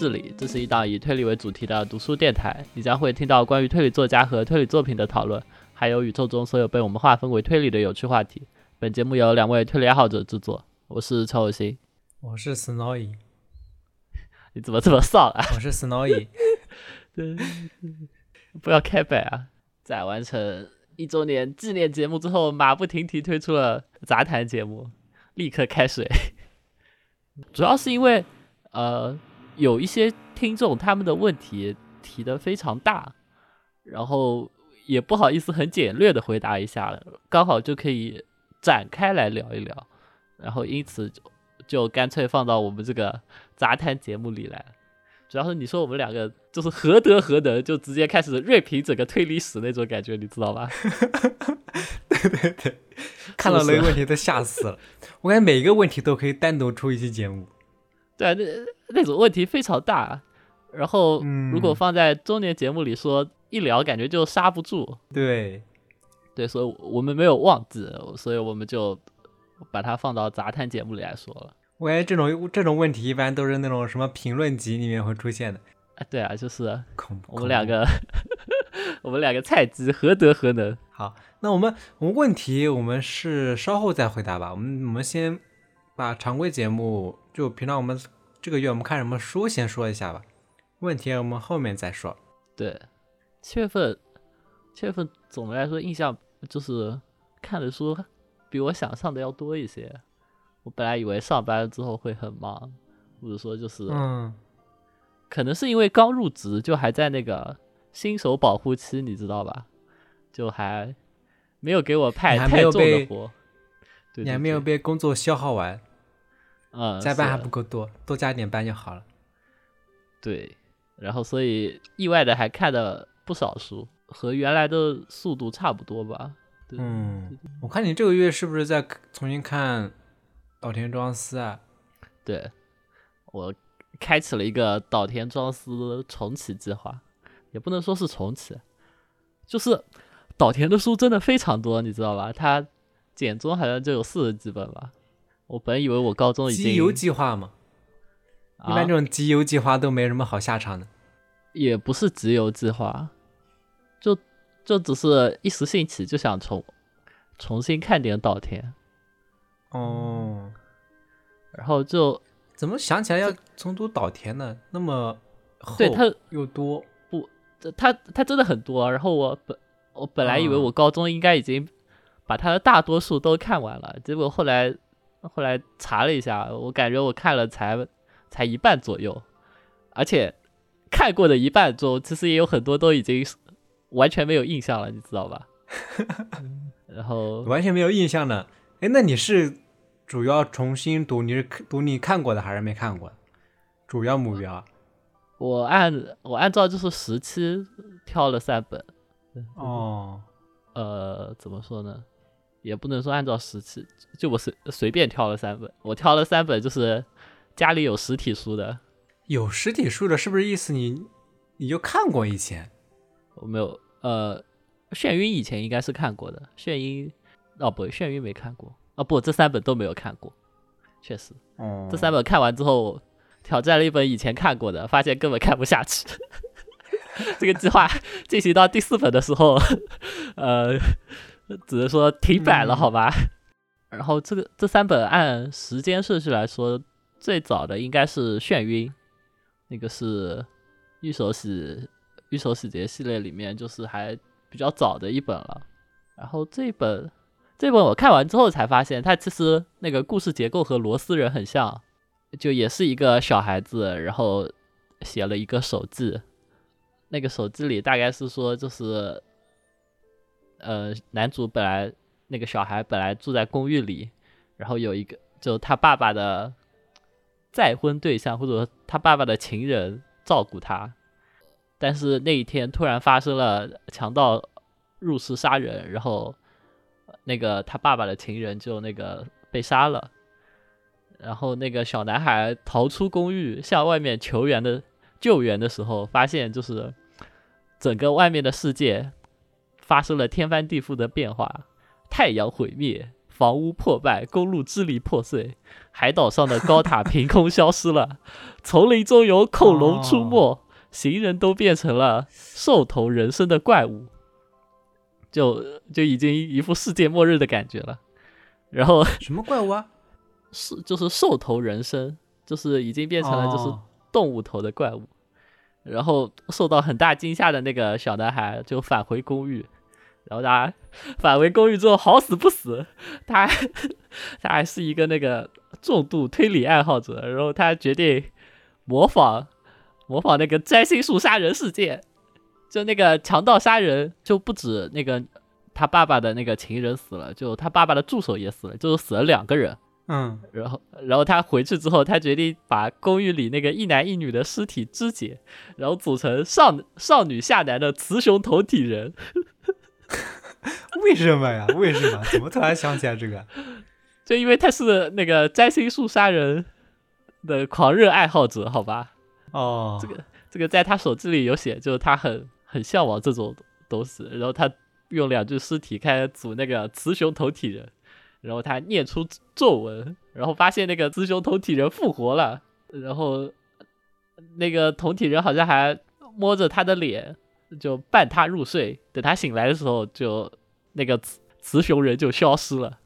听《推心置理》，这是一档以推理为主题的读书电台。你将会听到关于推理作家和推理作品的讨论，还有宇宙中所有被我们划分为推理的有趣话题。本节目由两位推理爱好者制作，我是陈有心，我是 Snowy，你怎么这么丧啊？我是 Snowy，对，不要开摆啊！在完成一周年纪念节目之后，马不停蹄推出了杂谈节目，立刻开水。主要是因为，呃，有一些听众他们的问题提的非常大，然后也不好意思很简略的回答一下，刚好就可以展开来聊一聊，然后因此就就干脆放到我们这个杂谈节目里来。主要是你说我们两个就是何德何能，就直接开始锐评整个推理史那种感觉，你知道吧？对对对，看到那个问题都吓死了。我感觉每一个问题都可以单独出一期节目。对啊，那那种问题非常大，然后如果放在周年节目里说一聊，感觉就刹不住。对，对，所以我们没有忘记，所以我们就把它放到杂谈节目里来说了。我感觉这种这种问题一般都是那种什么评论集里面会出现的。啊，对啊，就是恐怖。我们两个，我们两个菜鸡何德何能？好，那我们我们问题我们是稍后再回答吧。我们我们先把常规节目就平常我们这个月我们看什么书先说一下吧。问题我们后面再说。对，七月份七月份总的来说印象就是看的书比我想象的要多一些。我本来以为上班之后会很忙，或者说就是，嗯，可能是因为刚入职，就还在那个新手保护期，你知道吧？就还没有给我派太重的活，你还没有被工作消耗完，嗯，加班还不够多，多加点班就好了。对，然后所以意外的还看了不少书，和原来的速度差不多吧。嗯，我看你这个月是不是在重新看？岛田庄司啊，对我开启了一个岛田庄司重启计划，也不能说是重启，就是岛田的书真的非常多，你知道吧？他简中好像就有四十几本吧。我本以为我高中已经集邮计划嘛，一般这种集邮计划都没什么好下场的。也不是集邮计划，就就只是一时兴起就想重重新看点岛田。哦，然后就怎么想起来要重读岛田呢？那么对他又多不，他他真的很多。然后我本我本来以为我高中应该已经把他的大多数都看完了，结果后来后来查了一下，我感觉我看了才才一半左右，而且看过的一半中，其实也有很多都已经完全没有印象了，你知道吧？然后完全没有印象呢。哎，那你是主要重新读？你是读你看过的还是没看过？主要目标？我按我按照就是时期挑了三本。哦，呃，怎么说呢？也不能说按照时期，就我随随便挑了三本。我挑了三本，就是家里有实体书的。有实体书的，是不是意思你你就看过以前？我没有，呃，眩晕以前应该是看过的，眩晕。哦不，眩晕没看过。哦不，这三本都没有看过，确实。哦。这三本看完之后，挑战了一本以前看过的，发现根本看不下去。这个计划进行到第四本的时候，呃，只能说停摆了，好吧。然后这个这三本按时间顺序来说，最早的应该是眩晕，那个是御手洗御手洗劫系列里面就是还比较早的一本了。然后这本。这本我看完之后才发现，它其实那个故事结构和螺丝人很像，就也是一个小孩子，然后写了一个手记。那个手记里大概是说，就是呃，男主本来那个小孩本来住在公寓里，然后有一个就他爸爸的再婚对象或者说他爸爸的情人照顾他，但是那一天突然发生了强盗入室杀人，然后。那个他爸爸的情人就那个被杀了，然后那个小男孩逃出公寓向外面求援的救援的时候，发现就是整个外面的世界发生了天翻地覆的变化，太阳毁灭，房屋破败，公路支离破碎，海岛上的高塔凭空消失了，丛林中有恐龙出没，行人都变成了兽头人身的怪物，就就已经一副世界末日的感觉了。然后 什么怪物啊？是就是兽头人身，就是已经变成了就是哦动物头的怪物。然后受到很大惊吓的那个小男孩就返回公寓，然后他 返回公寓之后好死不死，他他还是一个那个重度推理爱好者，然后他决定模仿模仿那个摘星术杀人事件，就那个强盗杀人就不止那个他爸爸的那个情人死了，就他爸爸的助手也死了，就是死了两个人。嗯，然后，然后他回去之后，他决定把公寓里那个一男一女的尸体肢解，然后组成少少女下男的雌雄同体人。为什么呀？为什么？怎么突然想起来这个？就因为他是那个摘星术杀人的狂热爱好者，好吧？哦，这个这个在他手机里有写，就是他很很向往这种东西。然后他用两具尸体开始组那个雌雄同体人，然后他念出咒文，然后发现那个雌雄同体人复活了，然后那个同体人好像还摸着他的脸，就伴他入睡。等他醒来的时候，就那个雌雌雄人就消失了。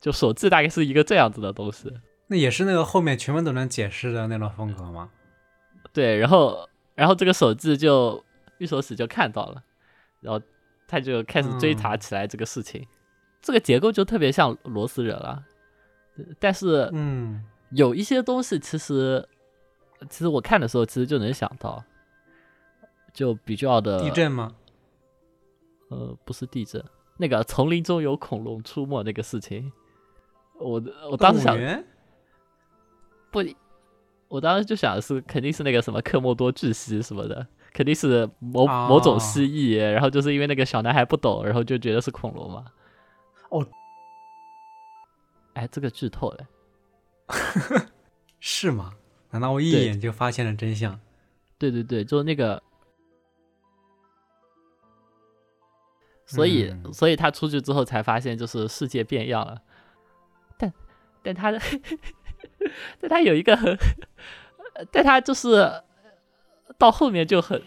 就手记大概是一个这样子的东西。那也是那个后面全部都能解释的那种风格吗？对，然后然后这个手记就御手使就看到了，然后他就开始追查起来这个事情。这个结构就特别像罗斯人了，但是嗯，有一些东西其实其实我看的时候其实就能想到，就比较的地震吗？呃不是地震，那个丛林中有恐龙出没那个事情，我我当时想不，我当时就想的是，肯定是那个什么科莫多巨蜥什么的，肯定是某、某种哦蜥蜴，然后就是因为那个小男孩不懂，然后就觉得是恐龙嘛。哦，哎，这个剧透了。是吗？难道我一眼就发现了真相？对对对，就是那个，所以、嗯所以他出去之后才发现，就是世界变样了。但但他的，但他有一个很，但他就是到后面就很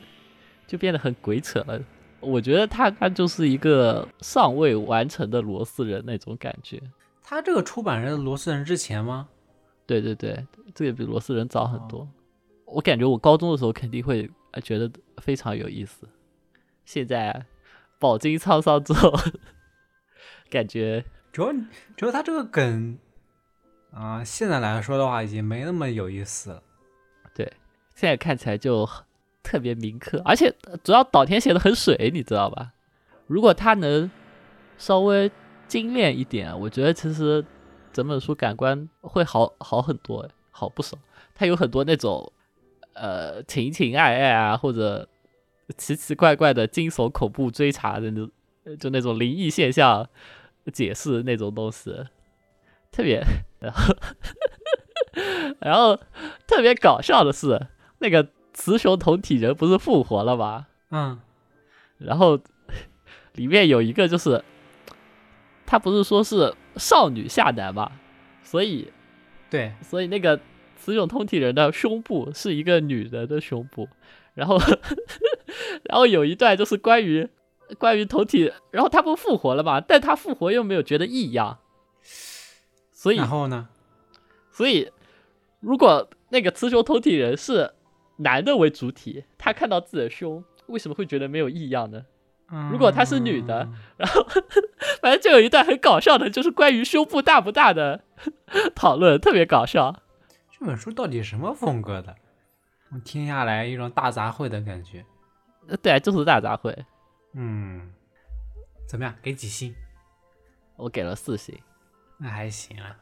就变得很鬼扯了。我觉得他他就是一个尚未完成的罗斯人那种感觉。他这个出版人罗斯人之前吗？对对对，这个比罗斯人早很多。我感觉我高中的时候肯定会呃觉得非常有意思，现在饱经沧桑之后，感觉主要主要他这个梗啊、现在来说的话已经没那么有意思了。对现在看起来就很特别铭刻，而且呃主要岛田写的很水，你知道吧？如果他能稍微精炼一点，我觉得其实整本书感官会好好很多，哎好不少。他有很多那种呃情情爱爱啊，或者奇奇怪怪的惊悚恐怖追查的那就那种灵异现象解释那种东西，特别，然后然后特别搞笑的是，那个雌雄同体人不是复活了吗？嗯，然后里面有一个就是，他不是说是少女下男嘛，所以对，所以那个雌雄同体人的胸部是一个女人的胸部，然后 然后有一段就是关于关于同体，然后他不复活了嘛，但他复活又没有觉得异样，所以然后呢？所以如果那个雌雄同体人是男的为主体，他看到自己的胸，为什么会觉得没有异样呢？如果她是女的嗯然后反正就有一段很搞笑的，就是关于胸部大不大的 讨论，特别搞笑。这本书到底什么风格的？我听下来一种大杂烩的感觉。呃对，就是大杂烩，嗯，怎么样？给几星？我给了四星。那还行啊。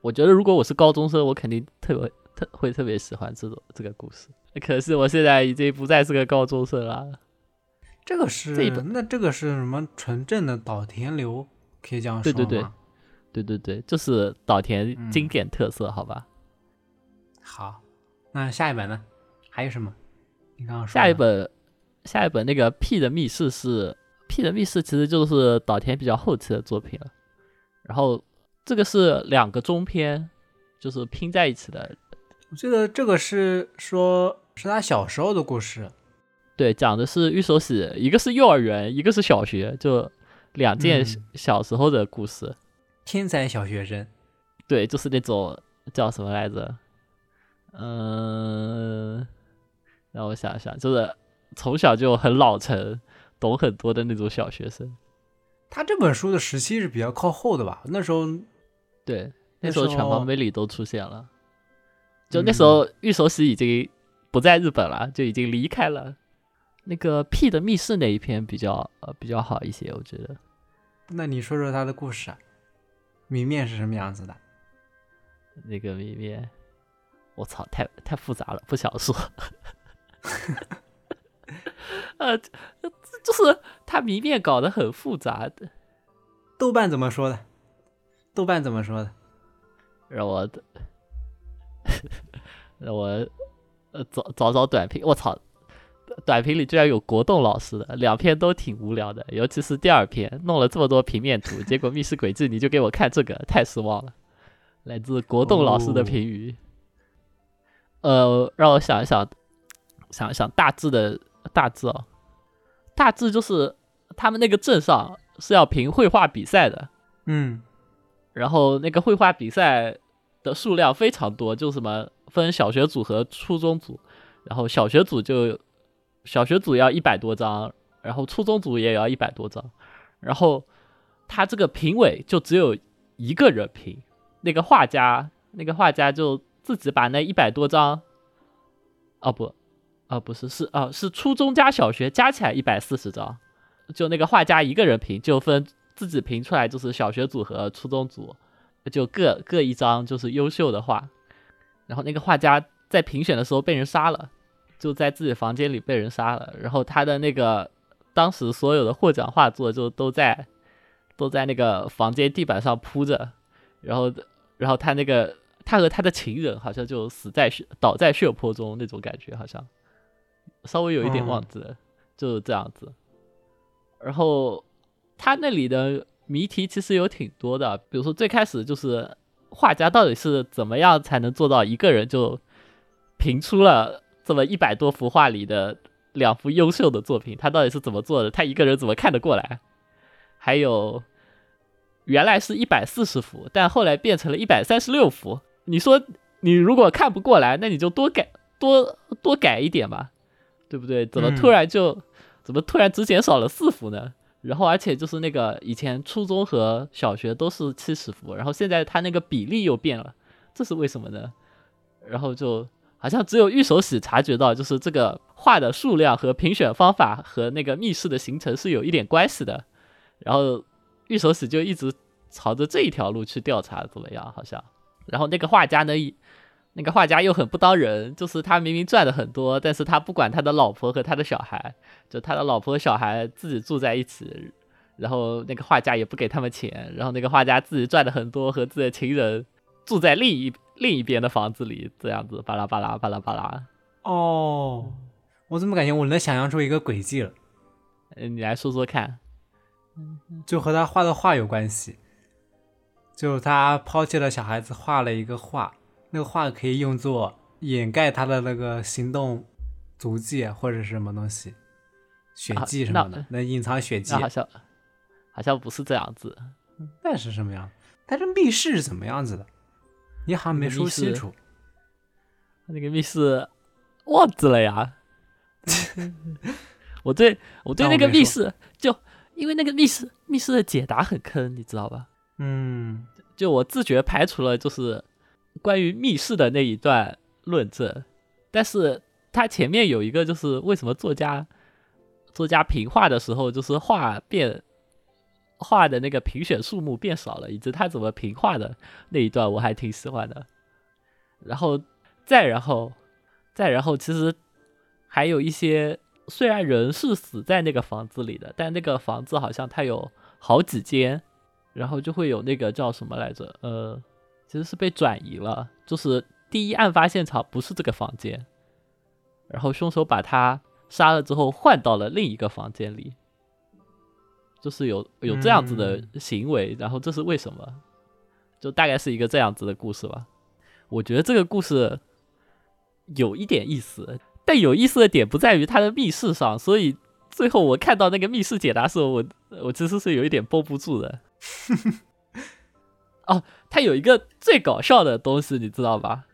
我觉得如果我是高中生，我肯定特别特会特别喜欢这种这个故事。可是我现在已经不再是个高中生了。这个是那这个是什么纯正的岛田流？可以这样说吗？对对对对对对，就是岛田嗯经典特色，好吧？好，那下一本呢？还有什么？你刚刚说下一本，下一本那个 P 的密室是 P 的密室，其实就是岛田比较后期的作品了。然后这个是两个中篇，就是拼在一起的。我记得这个是说是他小时候的故事。对，讲的是玉手洗，一个是幼儿园，一个是小学，就两件小时候的故事。天才小学生，对，就是那种叫什么来着？嗯，让我想想，就是从小就很老成、懂很多的那种小学生。他这本书的时期是比较靠后的吧？那时候，对，那时候全方位里都出现了。就那时候，玉手喜已经不在日本了，就已经离开了。那个 P 的密室那一篇比较呃比较好一些，我觉得。那你说说他的故事，谜面是什么样子的？那个谜面，我操，太太复杂了，不想说。呃，就是他谜面搞得很复杂的。豆瓣怎么说的？豆瓣怎么说的？让我，让我呃找找找短评。我操！短评里居然有国栋老师的，两篇都挺无聊的，尤其是第二篇，弄了这么多平面图，结果密室轨迹你就给我看这个，太失望了。来自国栋老师的评语，呃，让我想一想，想一想大致的大致哦，大致就是他们那个镇上是要评绘画比赛的，嗯，然后那个绘画比赛的数量非常多，就什么分小学组和初中组，然后小学组就。小学组要一百多张，然后初中组也要一百多张，然后他这个评委就只有一个人评，那个画家，那个画家就自己把那一百多张，哦不，啊不是是啊是初中加小学加起来一百四十张，就那个画家一个人评，就分自己评出来就是小学组和初中组，就各各一张就是优秀的画，然后那个画家在评选的时候被人杀了。就在自己房间里被人杀了，然后他的那个当时所有的获奖画作就都在都在那个房间地板上铺着，然后然后他那个他和他的情人好像就死在血倒在血泊中那种感觉，好像稍微有一点忘记了，就是这样子。然后他那里的谜题其实有挺多的，比如说最开始就是画家到底是怎么样才能做到一个人就评出了。这么一百多幅画里的两幅优秀的作品，他到底是怎么做的？他一个人怎么看得过来？还有，原来是一百四十幅，但后来变成了一百三十六幅。你说你如果看不过来，那你就多改多多改一点吧，对不对？怎么突然就怎么突然只减少了四幅呢？然后而且就是那个以前初中和小学都是七十幅，然后现在他那个比例又变了，这是为什么呢？然后就。好像只有玉手洗察觉到，就是这个画的数量和评选方法和那个密室的形成是有一点关系的，然后玉手洗就一直朝着这一条路去调查，怎么样？好像，然后那个画家呢，那个画家又很不当人，就是他明明赚的很多，但是他不管他的老婆和他的小孩，就他的老婆和小孩自己住在一起，然后那个画家也不给他们钱，然后那个画家自己赚的很多，和自己的情人住在另一。另一边的房子里，这样子巴拉巴拉巴拉巴拉。哦，我怎么感觉我能想象出一个轨迹了？嗯，你来说说看。就和他画的画有关系。就他抛弃了小孩子，画了一个画，那个画可以用作掩盖他的那个行动足迹或者是什么东西，血迹什么的，能隐藏血迹。好像好像不是这样子。那是什么样？但是密室是怎么样子的？你好像没说清楚，那个密室忘记了呀。我对我对那个密室，就因为那个密室密室的解答很坑，你知道吧？嗯，就我自觉排除了就是关于密室的那一段论证，但是他前面有一个就是为什么作家作家评画的时候就是画变。画的那个评选数目变少了，以及他怎么评画的那一段，我还挺喜欢的。然后再然后再然后，其实还有一些，虽然人是死在那个房子里的，但那个房子好像它有好几间，然后就会有那个叫什么来着？呃，其实是被转移了，就是第一案发现场不是这个房间，然后凶手把他杀了之后换到了另一个房间里。就是有有这样子的行为，然后这是为什么？就大概是一个这样子的故事吧。我觉得这个故事有一点意思，但有意思的点不在于它的密室上，所以最后我看到那个密室解答时候，我我其实是有一点绷不住的。哦，它有一个最搞笑的东西，你知道吧？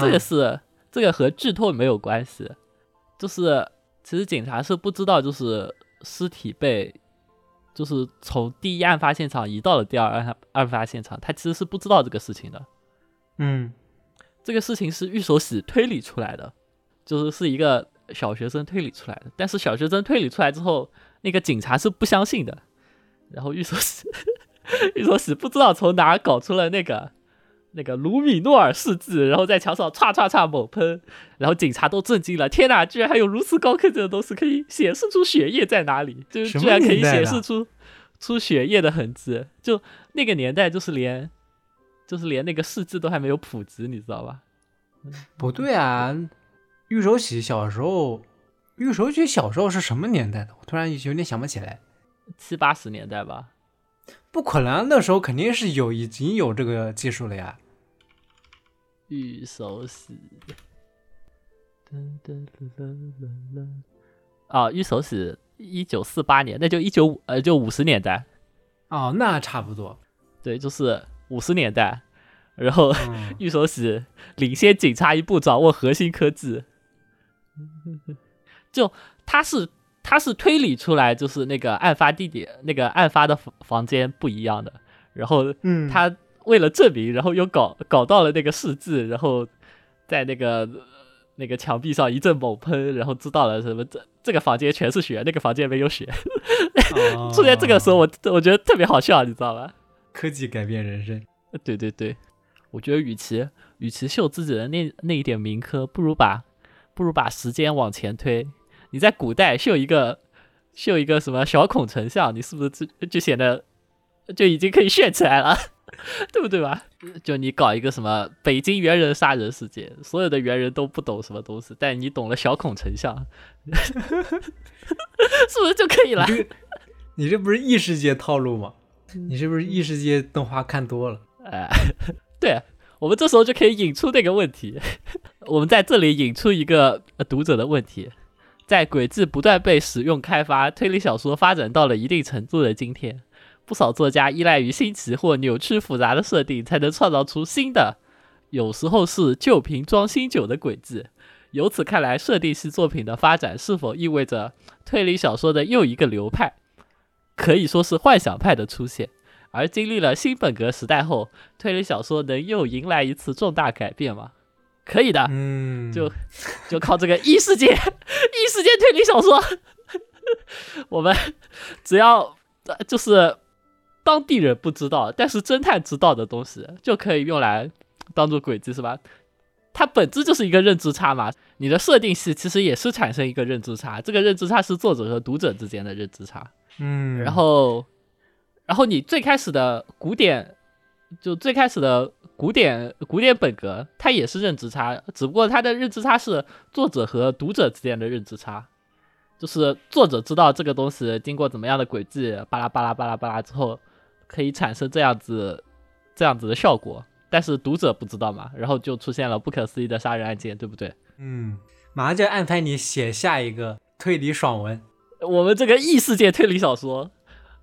这个是这个和剧透没有关系，就是其实警察是不知道，就是尸体被就是从第一案发现场移到了第二案案发现场，他其实是不知道这个事情的。嗯，这个事情是玉手洗推理出来的，就是是一个小学生推理出来的，但是小学生推理出来之后，那个警察是不相信的，然后玉手洗玉手洗不知道从哪搞出了那个。那个卢米诺尔试剂，然后在墙上唰唰唰猛喷，然后警察都震惊了。天哪，居然还有如此高科技的东西可以显示出血液在哪里？就是居然可以显示出出血液的痕迹。就那个年代，就是连就是连那个试剂都还没有普及，你知道吧？不对啊，玉手洗小时候，玉手洗小时候是什么年代的？我突然有点想不起来，七八十年代吧？不可能，那时候肯定是有已经有这个技术了呀。玉手洗，啊，玉手洗，一九四八年，那就一九五呃，就五十年代。哦，那差不多。对，就是五十年代。然后 玉手洗领先警察一步，掌握核心科技。就他是他是推理出来，就是那个案发地点，那个案发的房房间不一样的。然后，嗯，他。为了证明，然后又搞搞到了那个试剂，然后在那个那个墙壁上一阵猛喷，然后知道了什么这这个房间全是血，那个房间没有血。出现这个时候，我我觉得特别好笑，你知道吧？科技改变人生。对对对，我觉得与其与其秀自己的那那一点名科，不如把不如把时间往前推。你在古代秀一个秀一个什么小孔成像，你是不是就就显得就已经可以炫起来了？对不对吧？就你搞一个什么北京猿人杀人事件，所有的猿人都不懂什么东西，但你懂了小孔成像，是不是就可以了？你这不是异世界套路吗？你是不是异世界动画看多了？哎，对，我们这时候就可以引出那个问题。我们在这里引出一个读者的问题：在轨迹不断被使用开发，推理小说发展到了一定程度的今天。不少作家依赖于新奇或扭曲复杂的设定，才能创造出新的，有时候是旧瓶装新酒的轨迹。由此看来，设定系作品的发展是否意味着推理小说的又一个流派，可以说是幻想派的出现？而经历了新本格时代后，推理小说能又迎来一次重大改变吗？可以的，嗯，就就靠这个异世界异世界推理小说，我们只要就是。当地人不知道，但是侦探知道的东西就可以用来当做轨迹，是吧？它本质就是一个认知差嘛。你的设定系其实也是产生一个认知差，这个认知差是作者和读者之间的认知差。嗯，然后，然后你最开始的古典，就最开始的古典古典本格，它也是认知差，只不过它的认知差是作者和读者之间的认知差，就是作者知道这个东西经过怎么样的轨迹，巴拉巴拉巴拉巴拉之后。可以产生这样子、这样子的效果，但是读者不知道嘛，然后就出现了不可思议的杀人案件，对不对？嗯，马上就安排你写下一个推理爽文。我们这个异世界推理小说，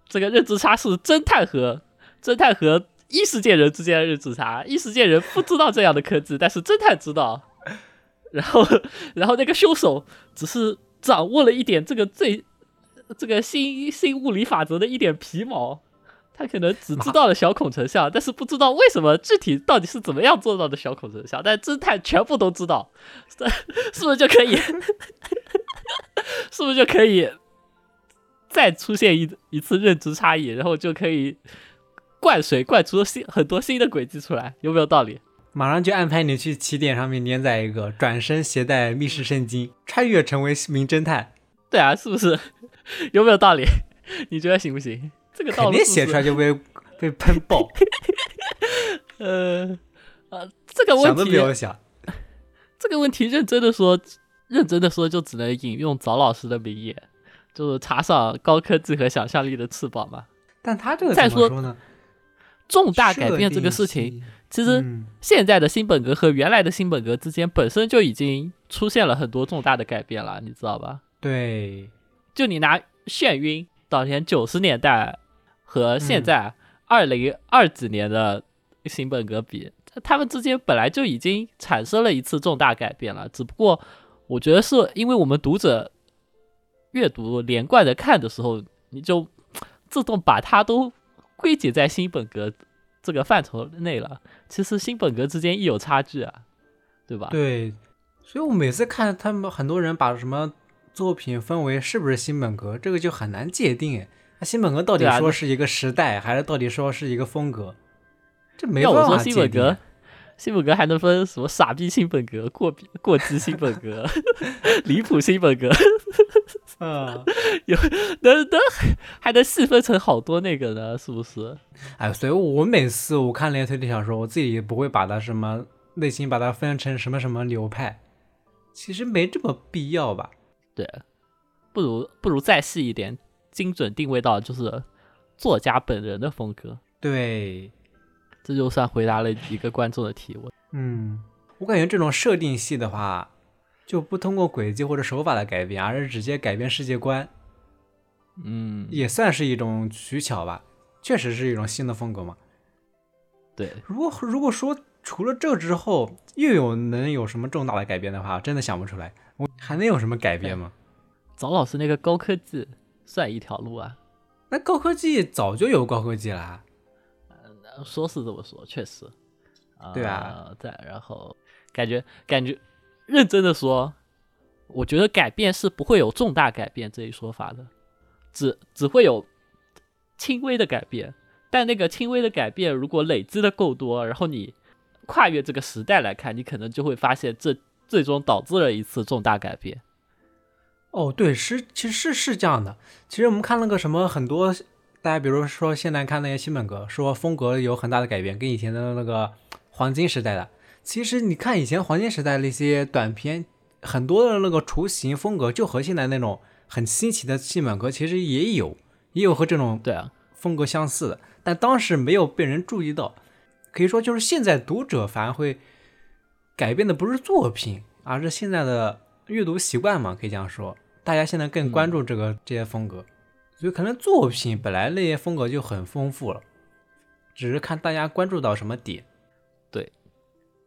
这个认知差是侦探和侦探和异世界人之间的认知差，异世界人不知道这样的科技，但是侦探知道。然后，然后那个凶手只是掌握了一点这个最这个新新物理法则的一点皮毛。他可能只知道了小孔成像，但是不知道为什么具体到底是怎么样做到的小孔成像。但侦探全部都知道，是不是就可以？是不是就可以再出现一一次认知差异，然后就可以灌水灌出新很多新的轨迹出来？有没有道理？马上就安排你去起点上面连载一个，转身携带密室圣经，穿越成为名侦探。对啊，是不是？有没有道理？你觉得行不行？这个肯定写出来就被被喷爆。呃呃，这个问题想都不要想。这个问题认真的说，认真的说，就只能引用早老师的名言，就是插上高科技和想象力的翅膀嘛。但他这个再说呢？重大改变这个事情，其实现在的新本格和原来的新本格之间本身就已经出现了很多重大的改变了，你知道吧？对，就你拿眩晕当年九十年代和现在二零二几年的新本格比，他们之间本来就已经产生了一次重大改变了，只不过我觉得是因为我们读者阅读连贯的看的时候，你就自动把它都。归结在新本格这个范畴内了。其实新本格之间亦有差距啊，对吧？对，所以我每次看他们很多人把什么作品分为是不是新本格，这个就很难界定。哎，那新本格到底说是一个时代，还是到底说是一个风格？这没办法界定。新本格还能分什么傻逼新本格、过过激新本格、离谱新本格？啊，有能能还能细分成好多那个呢，是不是？哎，所以我每次我看那些推理小说，我自己也不会把它什么内心把它分成什么什么流派，其实没这么必要吧？对，不如不如再细一点，精准定位到就是作家本人的风格。对。这就算回答了一个观众的提问。嗯，我感觉这种设定系的话，就不通过轨迹或者手法的改变，而是直接改变世界观。嗯，也算是一种取巧吧，确实是一种新的风格嘛。对，如果如果说除了这之后又有能有什么重大的改变的话，真的想不出来。我还能有什么改变吗？早老师那个高科技算一条路啊。那高科技早就有高科技了。说是这么说，确实，对啊，对，然后感觉感觉认真的说，我觉得改变是不会有重大改变这一说法的，只只会有轻微的改变，但那个轻微的改变如果累积的够多，然后你跨越这个时代来看，你可能就会发现这最终导致了一次重大改变。哦，对，是其实是是这样的，其实我们看那个什么很多。大家比如说现在看那些新本格，说风格有很大的改变，跟以前的那个黄金时代的，其实你看以前黄金时代那些短片，很多的那个雏形风格就和现在那种很新奇的新本格其实也有，也有和这种对啊风格相似的，但当时没有被人注意到。可以说就是现在读者反而会改变的不是作品，而是现在的阅读习惯嘛，可以这样说，大家现在更关注这个这些风格。所以可能作品本来那些风格就很丰富了，只是看大家关注到什么点。对，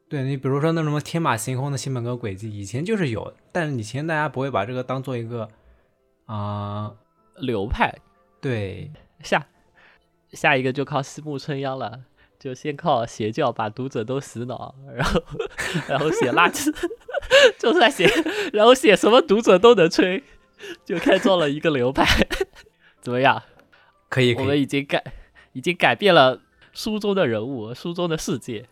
对你比如说那什么天马行空的新本格轨迹，以前就是有，但是以前大家不会把这个当做一个啊流派。对，下下一个就靠西木春央了，就先靠邪教把读者都洗脑，然后然后写垃圾，就算写，然后写什么读者都能吹，就开创了一个流派。怎么样？可以，我们已经改，已经改变了书中的人物，书中的世界。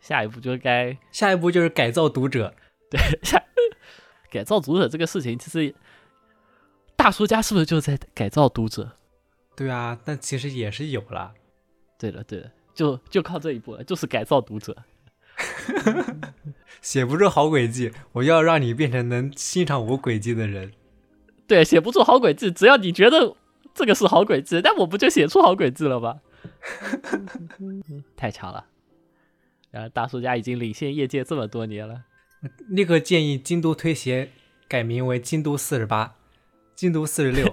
下一步就该，下一步就是改造读者。对，下改造读者这个事情，其实大叔家是不是就在改造读者？对啊，但其实也是有了。对了，对了，就就靠这一步了，就是改造读者。写不出好轨迹，我要让你变成能欣赏我轨迹的人。对，写不出好轨迹，只要你觉得。这个是好轨迹，但我不就写出好轨迹了吗？太强了！然后大叔家已经领先业界这么多年了，立刻建议京都推鞋改名为京都四十八、京都四十六，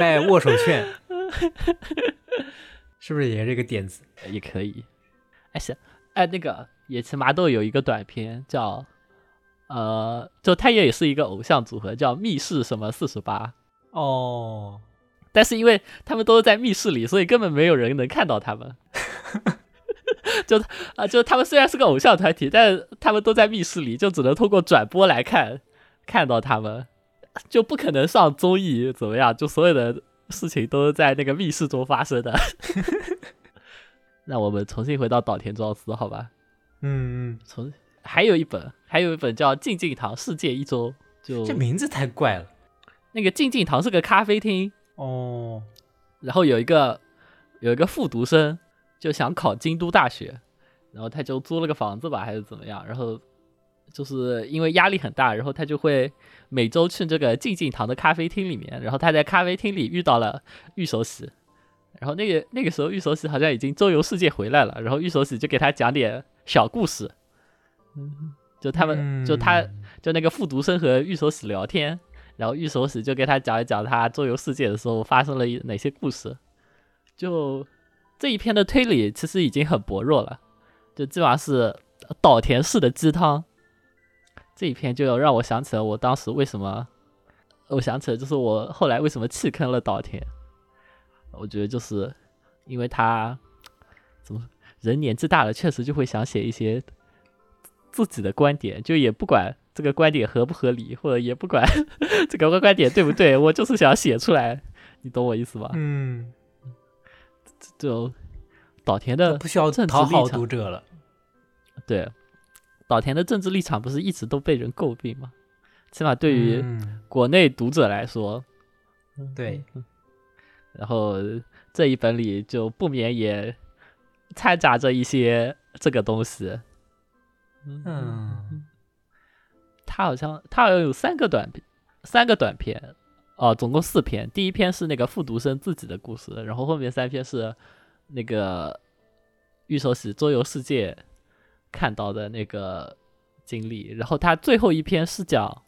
卖握手券，是不是也是这个点子？也可以。哎是，哎那个野崎麻豆有一个短片叫，呃，就他也是一个偶像组合，叫密室什么四十八哦。但是因为他们都是在密室里，所以根本没有人能看到他们。就啊，就他们虽然是个偶像团体，但他们都在密室里，就只能通过转播来看看到他们，就不可能上综艺怎么样？就所有的事情都是在那个密室中发生的。那我们重新回到岛田庄司，好吧？嗯嗯。从还有一本，还有一本叫《静静堂世界一周》，就这名字太怪了。那个静静堂是个咖啡厅。哦，然后有一个有一个复读生就想考京都大学，然后他就租了个房子吧，还是怎么样？然后就是因为压力很大，然后他就会每周去这个静静堂的咖啡厅里面，然后他在咖啡厅里遇到了玉手洗，然后那个那个时候玉守喜好像已经周游世界回来了，然后玉守喜就给他讲点小故事，嗯，就他们就他嗯。就那个复读生和玉守喜聊天，然后玉守史就给他讲一讲他周游世界的时候发生了一哪些故事。就这一篇的推理其实已经很薄弱了，就基本上是岛田式的鸡汤。这一篇就让我想起了我当时为什么，我想起了就是我后来为什么弃坑了岛田。我觉得就是因为他怎么人年纪大了，确实就会想写一些自己的观点，就也不管这个观点合不合理，或者也不管 这个观点对不对，我就是想写出来，你懂我意思吧？嗯，就岛田的不需要政治讨好立场读者了。对岛田的政治立场不是一直都被人诟病吗？起码对于嗯国内读者来说，对，然后这一本里就不免也掺杂着一些这个东西。嗯他好像他好像有三个短篇，三个短片，哦，总共四篇。第一篇是那个复读生自己的故事，然后后面三篇是那个玉手喜周游世界看到的那个经历，然后他最后一篇是讲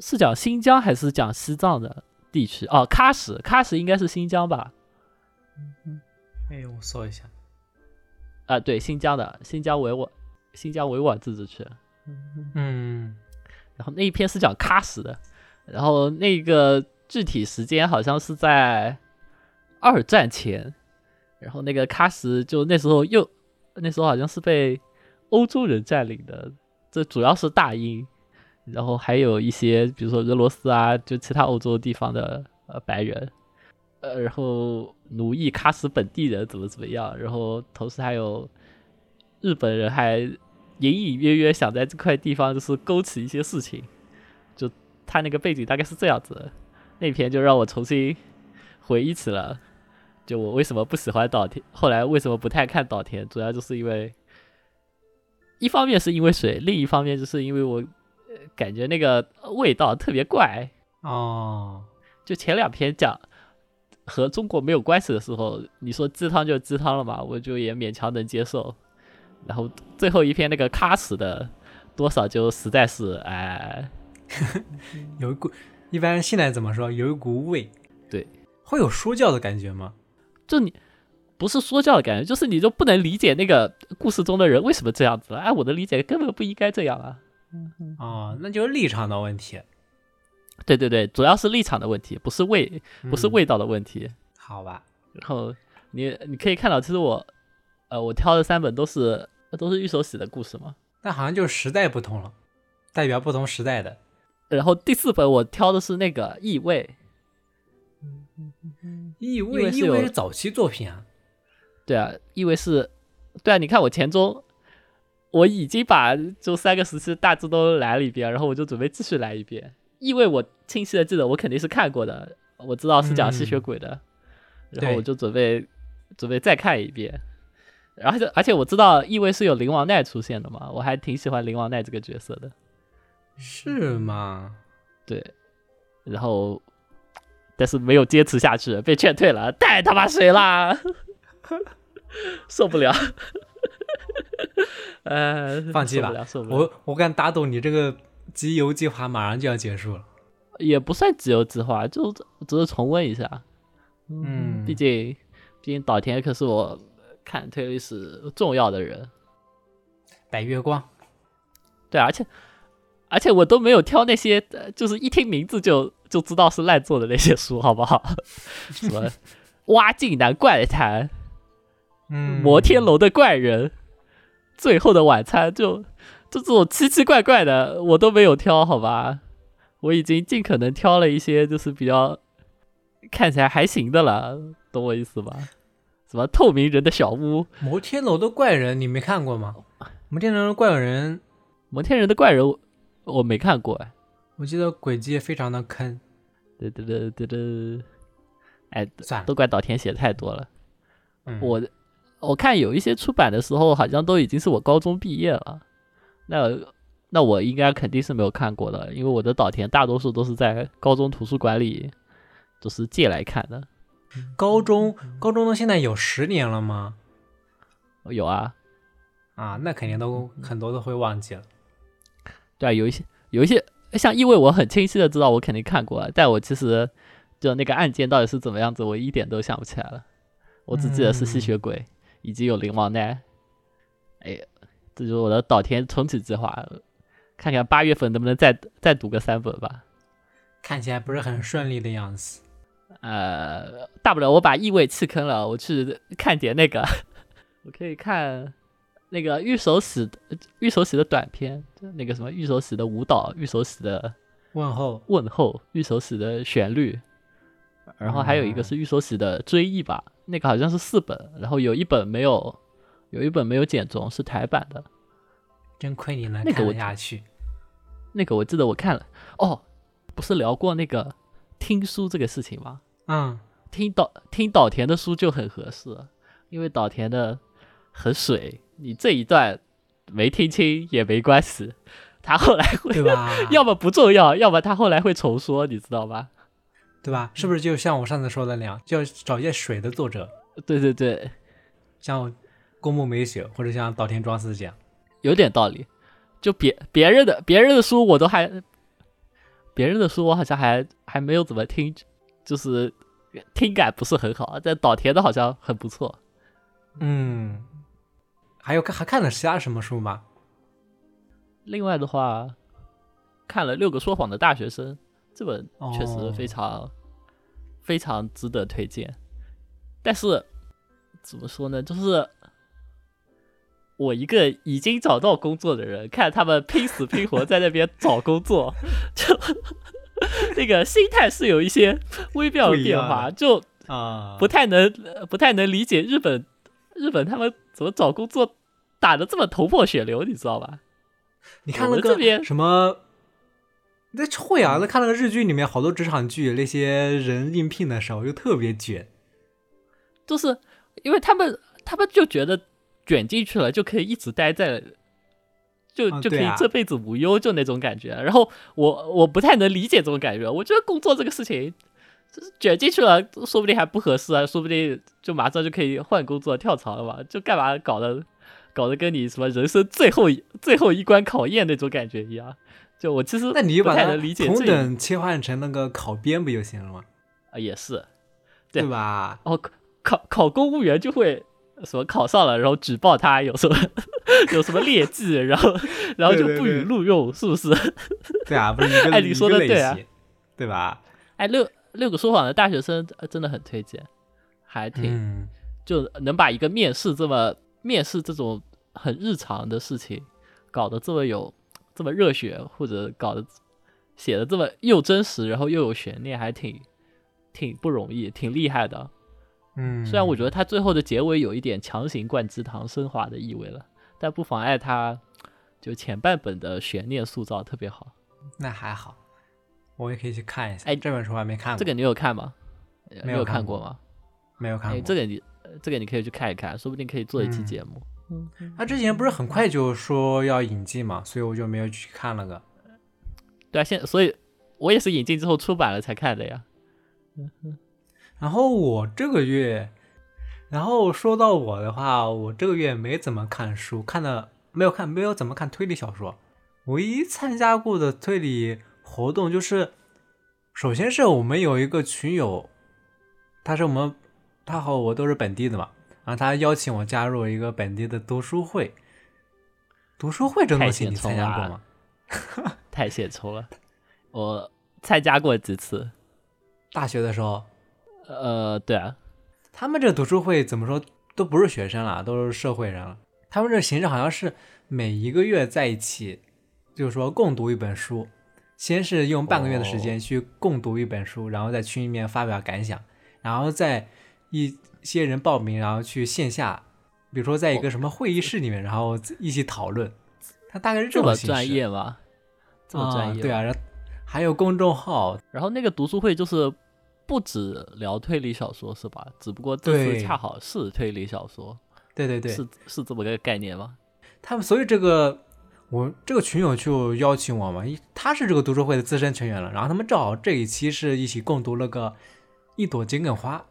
是讲新疆还是讲西藏的地区？哦，喀什，喀什应该是新疆吧？哎，我搜一下。啊，对，新疆的新疆维吾新疆维吾尔自治区。嗯。然后那一篇是讲喀什的，然后那个具体时间好像是在二战前，然后那个喀什就那时候又那时候好像是被欧洲人占领的，这主要是大英，然后还有一些比如说俄罗斯啊，就其他欧洲地方的呃白人，呃，然后奴役喀什本地人怎么怎么样，然后同时还有日本人还隐隐约约想在这块地方就是勾起一些事情，就他那个背景大概是这样子的。那篇就让我重新回忆起了，就我为什么不喜欢岛田，后来为什么不太看岛田，主要就是因为一方面是因为水，另一方面就是因为我呃感觉那个味道特别怪。哦，就前两篇讲和中国没有关系的时候，你说鸡汤就鸡汤了嘛，我就也勉强能接受。然后最后一篇那个喀什的，多少就实在是哎，有一股，一般现在怎么说？有一股味。对，会有说教的感觉吗？就你不是说教的感觉，就是你就不能理解那个故事中的人为什么这样子了。哎，我的理解根本不应该这样啊。哦，那就是立场的问题。对对对，主要是立场的问题，不是味，不是嗯味道的问题。好吧？然后你你可以看到，其实我呃我挑的三本都是都是玉手洗的故事嘛。那好像就是时代不同了，代表不同时代的。然后第四本我挑的是那个异味，异味味，异味是早期作品啊。对啊，异味是，对啊，你看我前中我已经把就三个时期大致都来了一遍，然后我就准备继续来一遍。异味我清晰的记得我肯定是看过的，我知道是讲吸血鬼的，然后我就准备准备再看一遍。然后就而且我知道异味是有灵王奈出现的嘛，我还挺喜欢灵王奈这个角色的。是吗？对，然后但是没有坚持下去，被劝退了，太他妈水啦，受不了，呃，放弃吧我我敢打赌你这个集邮计划马上就要结束了。也不算集邮计划，就只是重温一下，嗯毕竟毕竟岛田可是我看推理史重要的人，白月光，对，而且而且我都没有挑那些，呃就是一听名字就就知道是烂作的那些书，好不好？什么挖镜男怪谈。嗯，摩天楼的怪人，最后的晚餐，就就这种奇奇怪怪的，我都没有挑，好吧？我已经尽可能挑了一些，就是比较看起来还行的了，懂我意思吧？什么透明人的小屋，摩天楼的怪人你没看过吗？摩天楼的怪人，摩天人的怪人我，我没看过哎。我记得轨迹非常的坑。对对对对对，哎，算了，都怪岛田写太多了。嗯我我看有一些出版的时候，好像都已经是我高中毕业了，那那我应该肯定是没有看过的，因为我的岛田大多数都是在高中图书馆里就是借来看的。高中高中到现在有十年了吗？有啊，啊，那肯定都很多都会忘记了。对啊，有一些有一些像因为我很清晰的知道我肯定看过，但我其实就那个案件到底是怎么样子，我一点都想不起来了。我只记得是吸血鬼，以及有灵王奈。哎，这就是我的岛田重启计划，看看八月份能不能再再读个三本吧。看起来不是很顺利的样子。呃，大不了我把异味弃坑了，我去看点那个，我可以看那个玉手洗玉手洗的短片，那个什么玉手洗的舞蹈，玉手洗的问候问候，玉手洗的旋律，然后还有一个是玉手洗的追忆吧，那个好像是四本，然后有一本没有，有一本没有剪中，是台版的。真亏你能看下去。那个我记得我看了，哦，不是聊过那个听书这个事情吗？嗯，听岛听岛田的书就很合适，因为岛田的很水，你这一段没听清也没关系，他后来会对吧？要么不重要，要么他后来会重说，你知道吧？对吧？是不是就像我上次说的那样，就要找一些水的作者，对对对，像宫部美雪或者像岛田庄司这样。有点道理。就别别人的别人的书我都还，别人的书我好像还还没有怎么听，就是听感不是很好，但岛田的好像很不错。嗯，还有看还看了其他什么书吗？另外的话，看了《六个说谎的大学生》这本，确实哦非常、非常值得推荐。但是怎么说呢，就是我一个已经找到工作的人，看他们拼死拼活在那边找工作，就 那个心态是有一些微妙的变化，就啊不太能呃不太能理解日本日本他们怎么找工作打的这么头破血流，你知道吧？你看那我们这边个什么？那会啊，那看那个日剧里面好多职场剧，那些人应聘的时候就特别卷。就是因为他们他们就觉得卷进去了就可以一直待在，就就可以这辈子无忧，就那种感觉。然后我我不太能理解这种感觉，我觉得工作这个事情。就是卷进去了，说不定还不合适啊，说不定就马上就可以换工作跳槽了嘛，就干嘛搞得搞得跟你什么人生最后一最后一关考验那种感觉一样。就我其实那你就把它太能理解同等切换成那个考编不就行了吗？啊，也是对对吧？哦，考考考公务员就会什么考上了，然后举报他有什么 有什么劣迹，然后然后就不予对对对录用，是不是？对啊，不是一个哎你说的对啊对吧？哎，六六个说谎的大学生呃真的很推荐，还挺、嗯，就能把一个面试这么面试这种很日常的事情搞得这么有这么热血，或者搞得写的这么又真实，然后又有悬念，还挺挺不容易，挺厉害的。嗯，虽然我觉得他最后的结尾有一点强行灌鸡汤升华的意味了，但不妨碍他就前半本的悬念塑造特别好。那还好，我也可以去看一下。哎这本书我还没看过，这个你有看吗？呃没有有看过吗？哎，没有看过。这个你呃这个你可以去看一看，说不定可以做一期嗯节目。嗯他之前不是很快就说要引进嘛，所以我就没有去看那个。对啊，现所以我也是引进之后出版了才看的呀。然后我这个月，然后说到我的话，我这个月没怎么看书，看的没有看，没有怎么看推理小说。唯一参加过的推理活动就是，首先是我们有一个群友，他是我们，他和我都是本地的嘛，然后他邀请我加入一个本地的读书会。读书会这东西你参加过吗？太献丑了，我参加过几次。大学的时候，呃，对啊，他们这读书会怎么说都不是学生了，都是社会人了。他们这形式好像是每一个月在一起，就是说共读一本书，先是用半个月的时间去共读一本书，然后在群里面发表感想，然后再一些人报名，然后去线下，比如说在一个什么会议室里面，然后一起讨论。他大概是这么专业吗？这么专业、啊？对啊，然后还有公众号，然后那个读书会就是不止聊推理小说是吧？只不过这次恰好是推理小说，对对对，是是这么个概念吗？他们所以这个我这个群友就邀请我嘛，一他是这个读书会的资深成员了，然后他们正好这一期是一起共读了个一朵桔梗花，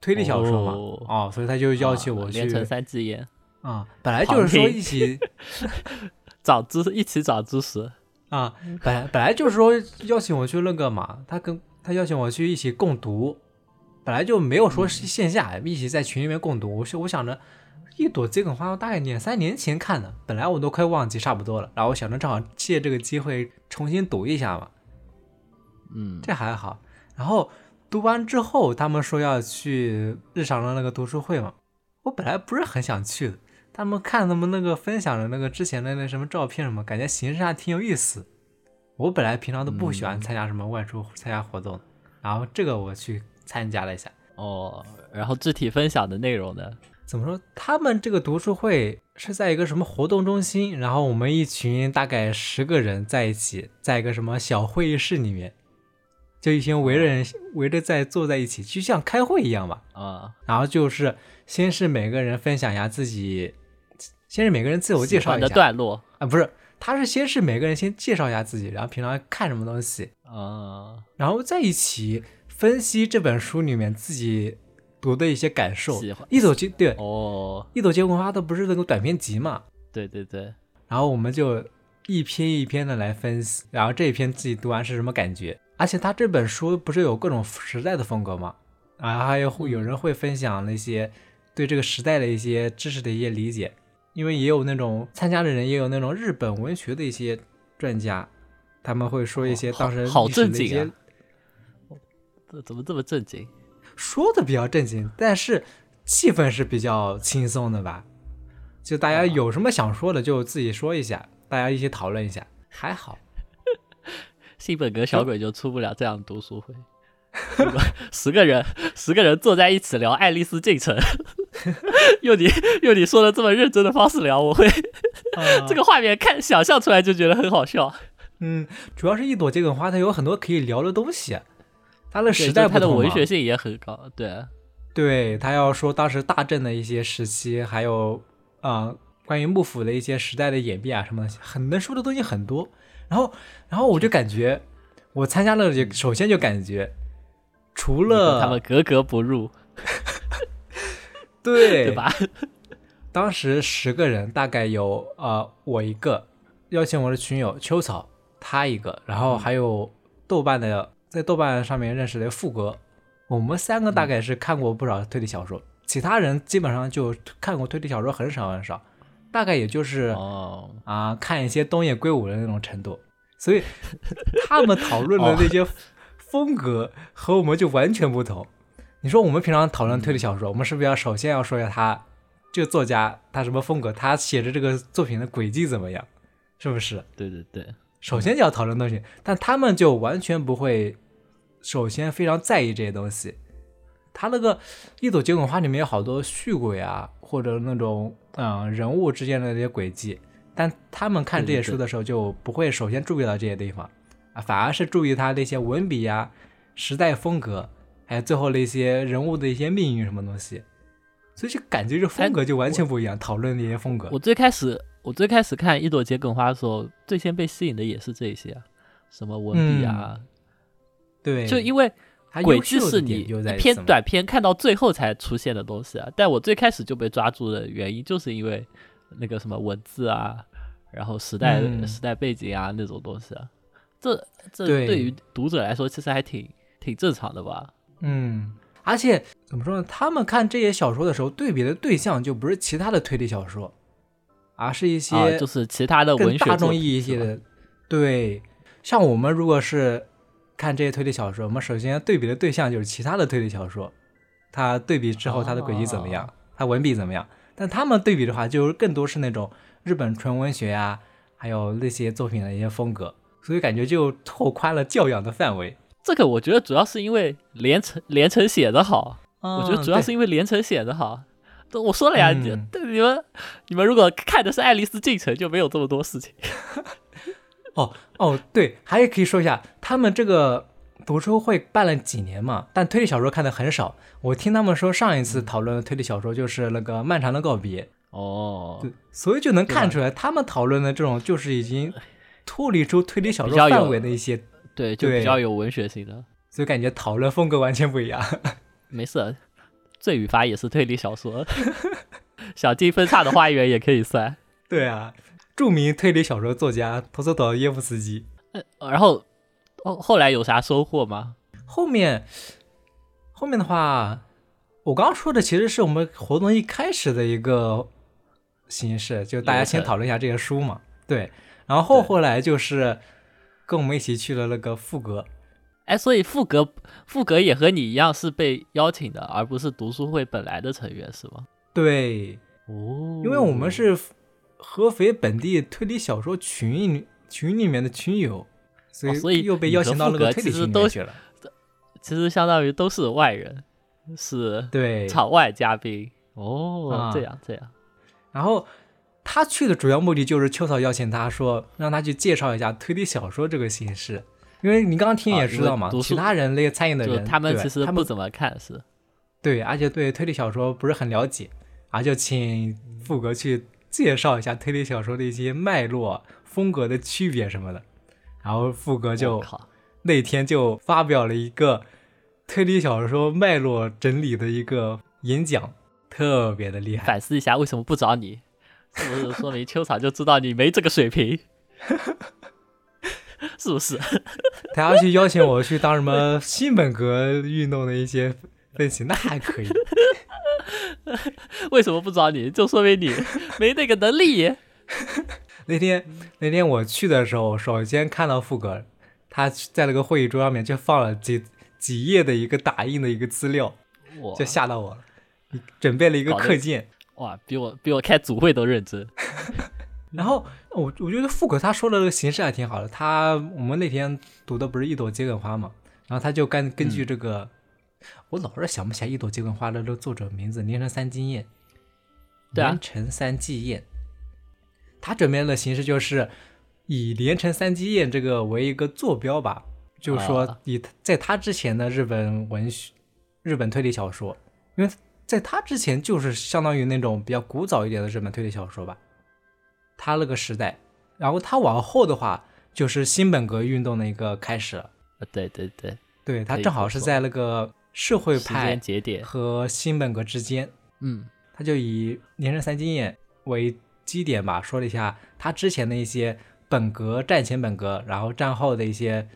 推理小说嘛，哦哦，所以他就邀请我啊去连成三只眼，啊、本来就是说一起找知识，一起找知识。啊，本来本来就是说邀请我去那个嘛，他跟他邀请我去一起共读，本来就没有说是线下、一起在群里面共读。我是我想着一朵桔梗花，我大概两三年前看的，本来我都快忘记差不多了，然后我想着正好借这个机会重新读一下嘛，嗯，这还好。然后读完之后，他们说要去日常的那个读书会嘛，我本来不是很想去的。他们看他们那个分享的那个之前的那什么照片什么，感觉形式还挺有意思。我本来平常都不喜欢参加什么外出参加活动的，然后这个我去参加了一下。哦，然后具体分享的内容呢？怎么说？他们这个读书会是在一个什么活动中心，然后我们一群大概十个人在一起，在一个什么小会议室里面，就一群围着人围着在坐在一起，就像开会一样吧。啊，然后就是先是每个人分享一下自己，先是每个人自我介绍的一下段落啊，不是，他是先是每个人先介绍一下自己，然后平常看什么东西，啊，然后在一起分析这本书里面自己读的一些感受。一朵金对，哦，一朵结文花的不是那个短篇集嘛，对对对，然后我们就一篇一篇的来分析，然后这一篇自己读完是什么感觉？而且他这本书不是有各种时代的风格吗？啊，还有会有人会分享那些对这个时代的一些知识的一些理解，因为也有那种参加的人，也有那种日本文学的一些专家，他们会说一些哦当时好正经啊这怎么这么正经？说的比较正经，但是气氛是比较轻松的吧？就大家有什么想说的就自己说一下，大家一起讨论一下，还好。新本格小鬼就出不了这样的读书会。十个人，十个人坐在一起聊《爱丽丝进城》，用你用你说的这么认真的方式聊，我会 这个画面看想象出来就觉得很好笑。嗯，主要是一朵桔梗花，它有很多可以聊的东西，它的时代它的文学性也很高，对，对他要说当时大正的一些时期，还有啊、呃关于幕府的一些时代的演变啊什么的，很能说的东西很多。然后，然后我就感觉，我参加了就首先就感觉，除了他们格格不入，对。对吧？当时十个人，大概有呃我一个，邀请我的群友秋草他一个，然后还有豆瓣的在豆瓣上面认识的富哥，我们三个大概是看过不少推理小说，其他人基本上就看过推理小说很少很少，大概也就是哦，啊、看一些东野圭吾的那种程度，所以他们讨论的那些风格和我们就完全不同。你说我们平常讨论推理小说，我们是不是要首先要说一下他这个作家他什么风格，他写的这个作品的轨迹怎么样，是不是？对对对，首先就要讨论东西，但他们就完全不会，首先非常在意这些东西。他那个《一朵桔梗花》里面有好多续鬼啊，或者那种嗯人物之间的这些轨迹，但他们看这些书的时候就不会首先注意到这些地方啊，反而是注意他那些文笔呀、时代风格，还有最后的一些人物的一些命运什么东西，所以就感觉这风格就完全不一样，讨论那些风格我。最开始我最开始看《一朵桔梗花》的时候，最先被吸引的也是这些啊，什么文笔啊，对，就因为他轨优秀的迹是你一篇短篇看到最后才出现的东西啊。但我最开始就被抓住的原因，就是因为那个什么文字啊，然后时代、嗯时代背景啊那种东西啊。这这对对于读者来说，其实还挺挺正常的吧？嗯，而且怎么说呢？他们看这些小说的时候，对比的对象就不是其他的推理小说，而是一些啊，就是其他的文更大众意义一些的。对，像我们如果是看这些推理小说，我们首先对比的对象就是其他的推理小说，它对比之后它的轨迹怎么样，它文笔怎么样。但他们对比的话，就是更多是那种日本纯文学呀、还有那些作品的一些风格，所以感觉就拓宽了教养的范围。这个我觉得主要是因为连城连城写的好，我觉得主要嗯是因为连城写的好。都我说了呀，对你们你们如果看的是《爱丽丝进城》，就没有这么多事情。哦哦，对，还可以说一下，他们这个读书会办了几年嘛，但推理小说看的很少。我听他们说，上一次讨论的推理小说就是那个《漫长的告别》，哦，对，所以就能看出来，他们讨论的这种就是已经脱离出推理小说范围的一些，对，就比较有文学性的。所以感觉讨论风格完全不一样。没事，罪与罚也是推理小说，小径分叉的花园也可以算。对啊，著名推理小说作家陀思妥耶夫斯基。呃，然后后后来有啥收获吗？后面后面的话，我刚刚说的其实是我们活动一开始的一个形式，就大家先讨论一下这些书嘛。对，然后后后来就是跟我们一起去了那个副格。哎，所以副格副格也和你一样是被邀请的，而不是读书会本来的成员，是吗？对，哦，因为我们是合肥本地推理小说群群里面的群友，所以所以又被邀请到那个推理群里面去了。其实相当于都是外人，是对场外嘉宾。哦，啊这样这样。然后他去的主要目的就是秋草邀请他说，让他去介绍一下推理小说这个形式。因为你刚刚听也知道嘛，其他人那些参与的人，他们其实不怎么看是。对，而且对推理小说不是很了解，啊，就请富格去介绍一下推理小说的一些脉络、风格的区别什么的。然后富格就，那天就发表了一个推理小说脉络整理的一个演讲，特别的厉害。反思一下为什么不找你？是不是说明秋草就知道你没这个水平？是不是？他要去邀请我去当什么新本格运动的一些分析，那还可以。为什么不找你？就说明你没那个能力。那天那天我去的时候，首先看到富格，他在那个会议桌上面就放了几几页的一个打印的一个资料，就吓到我了。你准备了一个课件，哇，比我比我开组会都认真。然后我我觉得富可他说的这个形式还挺好的。他我们那天读的不是一朵桔梗花嘛，然后他就根根据这个，我老是想不起来一朵桔梗花的这个作者名字，连城三季燕。对啊连城三季燕，他准备的形式就是以连城三季燕这个为一个坐标吧，就是说啊以在他之前的日本文学、日本推理小说，因为在他之前就是相当于那种比较古早一点的日本推理小说吧，他那个时代，然后他往后的话就是新本格运动的一个开始对对对，对他正好是在那个社会派节点。和新本格之间，嗯，他就以连城三经验为基点吧，说了一下他之前的一些本格、战前本格，然后战后的一些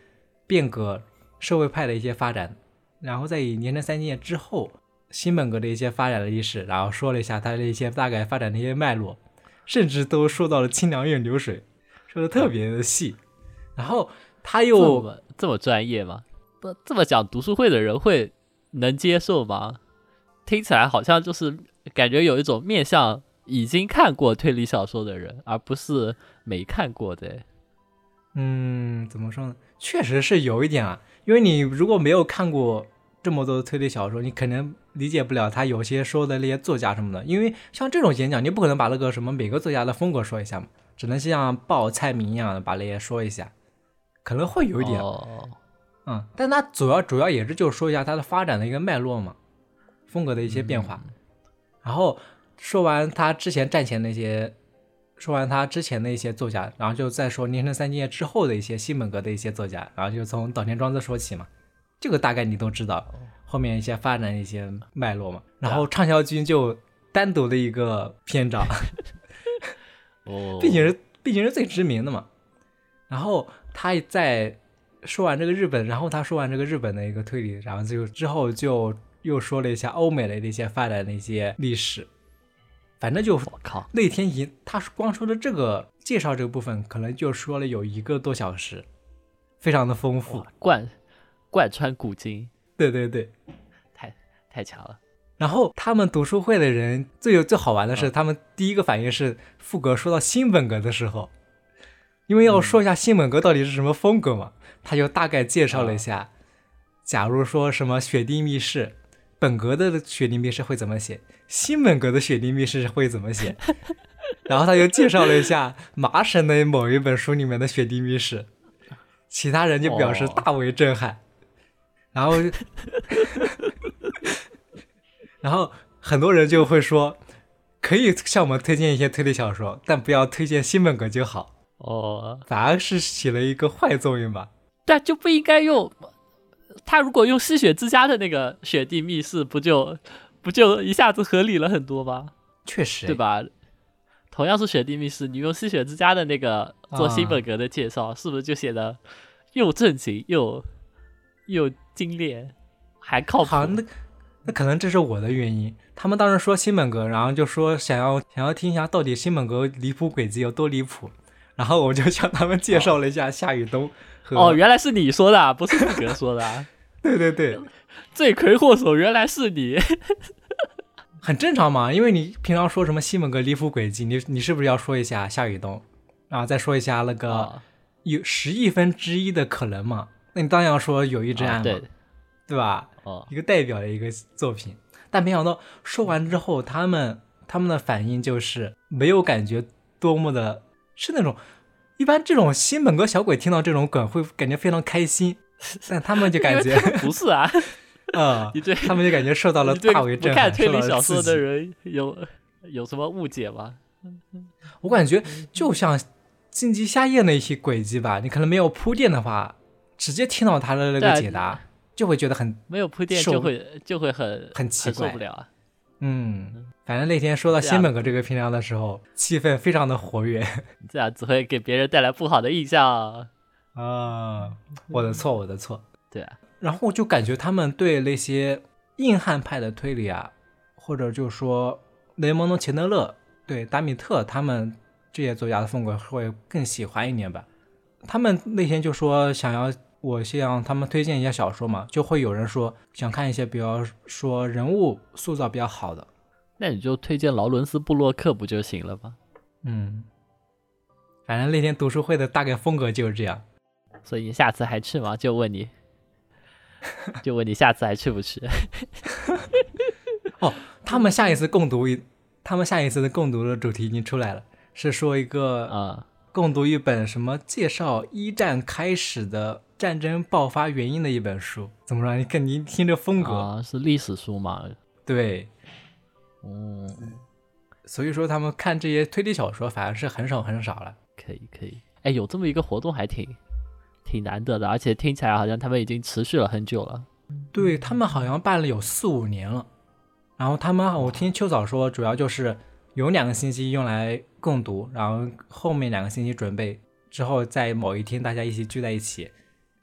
变革、社会派的一些发展，然后再以连城三经验之后新本格的一些发展的历史，然后说了一下他的一些大概发展的一些脉络，甚至都说到了清凉院流水，说的特别的细。然后他这又么这么专业吗？不这么讲读书会的人会能接受吗？听起来好像就是感觉有一种面向已经看过推理小说的人，而不是没看过的。嗯，怎么说呢？确实是有一点啊，因为你如果没有看过这么多推理小说，你可能理解不了他有些说的那些作家什么的。因为像这种演讲，你不可能把那个什么每个作家的风格说一下嘛，只能像报菜名一样的把那些说一下，可能会有一点，哦，嗯，但他主要主要也是就说一下他的发展的一个脉络嘛，风格的一些变化。然后说完他之前战前那些，说完他之前的一些作家，然后就再说连城三经业之后的一些新本格的一些作家，然后就从岛田庄子说起嘛，这个大概你都知道，后面一些发展的一些脉络嘛。然后畅销君就单独的一个篇章，哦，毕竟是毕竟是最知名的嘛。然后他在说完这个日本，然后他说完这个日本的一个推理，然后就之后就又说了一下欧美的一些发展的一些历史，反正就我靠，那天一他光说的这个介绍这个部分，可能就说了有一个多小时，非常的丰富。哇。贯贯穿古今，对对对。太太强了。然后他们读书会的人最有最好玩的是，他们第一个反应是富格说到新本格的时候，因为要说一下新本格到底是什么风格嘛，他就大概介绍了一下。假如说什么雪地密室，本格的雪地密室会怎么写，新本格的雪地密室会怎么写，然后他又介绍了一下麻省的某一本书里面的雪地密室，其他人就表示哦大为震撼。然后，然后很多人就会说，可以向我们推荐一些推理小说，但不要推荐新本格就好，哦，反而是起了一个坏作用吧。但就不应该用。他如果用吸血之家的那个雪地密室，不就不就一下子合理了很多吗？确实，对？吧？同样是雪地密室，你用吸血之家的那个做新本格的介绍，是不是就显得又正经又又精炼，还靠谱？好，那那可能这是我的原因。他们当时说新本格，然后就说想要想要听一下到底新本格离谱轨迹有多离谱，然后我就向他们介绍了一下夏雨冬和哦，原来是你说的啊，不是本格说的啊。对 对对，罪魁祸首原来是你，很正常嘛，因为你平常说什么西本格离谱轨迹，你你是不是要说一下夏雨冬，然后再说一下那个啊有十亿分之一的可能嘛？那你当然要说有一之爱对，对吧？哦，一个代表的一个作品，但没想到说完之后，他们他们的反应就是没有感觉多么的，是那种一般这种新本格小鬼听到这种梗会感觉非常开心，但他们就感觉不是啊，嗯、你对他们就感觉受到了 大为震撼，推理小说。的人有有什么误解吗？我感觉就像荆棘夏夜那些轨迹吧，你可能没有铺垫的话，直接听到他的那个解答，就会觉得很没有铺垫受就会就会很很奇怪受不了啊。嗯。反正那天说到新本格这个篇章的时候，气氛非常的活跃。这样只会给别人带来不好的印象。啊，我的错，我的错。对啊，然后就感觉他们对那些硬汉派的推理啊，或者就说雷蒙德·钱德勒、对达米特他们这些作家的风格会更喜欢一点吧。他们那天就说想要我向他们推荐一下小说嘛，就会有人说想看一些比较说人物塑造比较好的。那你就推荐劳伦斯·布洛克不就行了吗？嗯，反正那天读书会的大概风格就是这样。所以你下次还去吗？就问你，就问你下次还去不去？哦他们下一次共读一，他们下一次的共读的主题已经出来了，是说一个啊、共读一本什么介绍一战开始的战争爆发原因的一本书。怎么说？你看您听这风格，啊，是历史书嘛？对，嗯，所以说他们看这些推理小说反而是很少很少了。可以可以。哎，有这么一个活动还挺挺难得的，而且听起来好像他们已经持续了很久了。对他们好像办了有四五年了，然后他们我听秋早说，主要就是有两个星期用来共读，然后后面两个星期准备，之后在某一天大家一起聚在一起，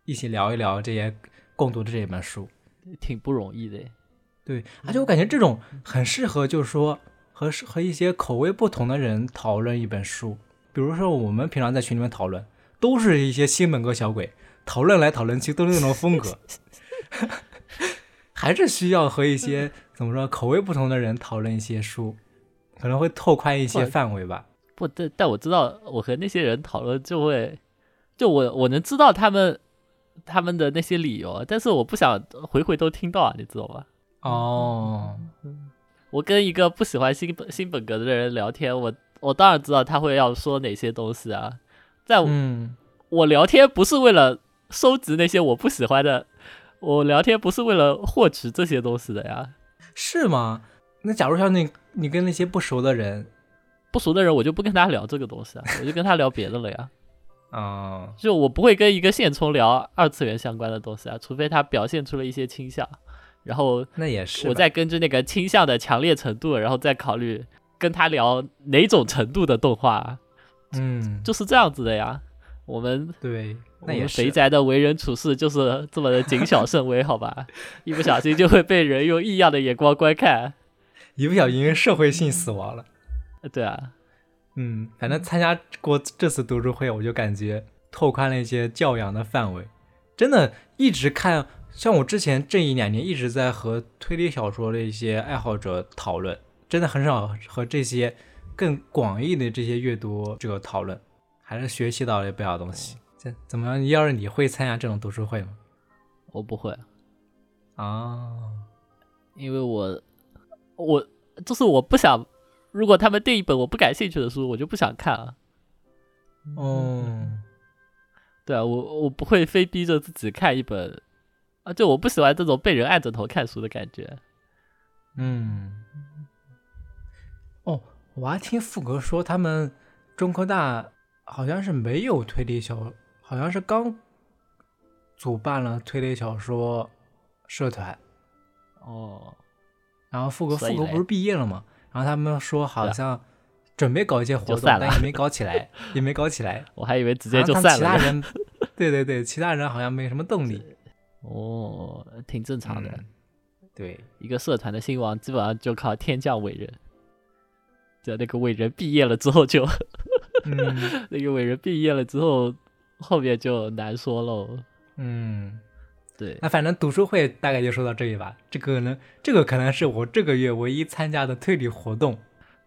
一起聊一聊这些共读的这本书。挺不容易的。对，而且我感觉这种很适合，就是说和和一些口味不同的人讨论一本书。比如说我们平常在群里面讨论，都是一些新本格小鬼，讨论来讨论去都是那种风格，还是需要和一些怎么说口味不同的人讨论一些书，可能会拓宽一些范围吧。不，但但我知道，我和那些人讨论就会，就我我能知道他们他们的那些理由，但是我不想回回都听到啊，你知道吧？哦，我跟一个不喜欢新本新本格的人聊天，我我当然知道他会要说哪些东西啊。在我,、嗯，我聊天不是为了收集那些我不喜欢的，我聊天不是为了获取这些东西的呀。是吗？那假如像你你跟那些不熟的人，不熟的人我就不跟他聊这个东西啊，我就跟他聊别的了呀。啊、就我不会跟一个线虫聊二次元相关的东西啊，除非他表现出了一些倾向，然后那也是，我再根据那个倾向的强烈程度，然后再考虑跟他聊哪种程度的动画啊，嗯，就是这样子的呀。我们对，那也是肥宅的为人处事就是这么的谨小慎微，好吧？一不小心就会被人用异样的眼光观看。一不小心社会性死亡了。呃对啊，嗯，反正参加过这次读书会，我就感觉拓宽了一些教养的范围。真的，一直看，像我之前这一两年一直在和推理小说的一些爱好者讨论，真的很少和这些更广义的这些阅读者讨论，还是学习到了不少东西。这怎么样？要是你会参加这种读书会吗？我不会，啊，因为我我就是我不想，如果他们订一本我不感兴趣的书，我就不想看了。哦，对啊，我我不会非逼着自己看一本啊，就我不喜欢这种被人按着头看书的感觉。嗯，哦，我还听富哥说，他们中科大好像是没有推理小，好像是刚主办了推理小说社团，哦，然后富国所以嘞富哥不是毕业了吗？然后他们说好像准备搞一些活动，但也没搞起来，也没搞起来。我还以为直接就散了。其他人，对对对，其他人好像没什么动力。哦，挺正常的。嗯对，一个社团的兴亡，基本上就靠天降伟人。就那个伟人毕业了之后就，嗯 那个伟人毕业了之后，后面就难说喽。嗯，对，那反正读书会大概就说到这里吧。这个呢，这个可能是我这个月唯一参加的推理活动。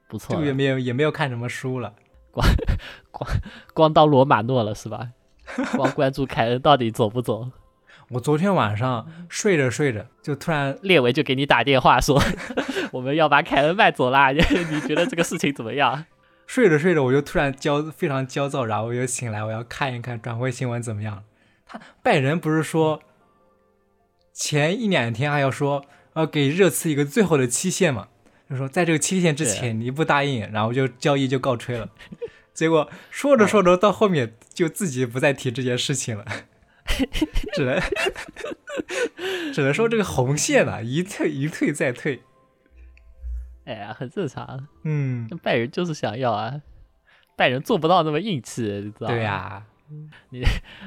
不错了，这个月没有也没有看什么书了。光光光当罗马诺了是吧？光关注凯恩到底走不走，我昨天晚上睡着睡着，就突然列维就给你打电话说，我们要把凯恩卖走啦，你 你觉得这个事情怎么样？睡着睡着，我就突然焦非常焦躁，然后我就醒来，我要看一看转会新闻怎么样。他拜仁不是说前一两天还要说要给热刺一个最后的期限嘛，就说在这个期限之前你不答应，然后就交易就告吹了。结果说着说着到后面就自己不再提这件事情了，只能只能说这个红线啊一退一退再退。哎呀，很正常，嗯，拜仁就是想要啊，拜仁做不到那么硬气，你知道吗？对呀、你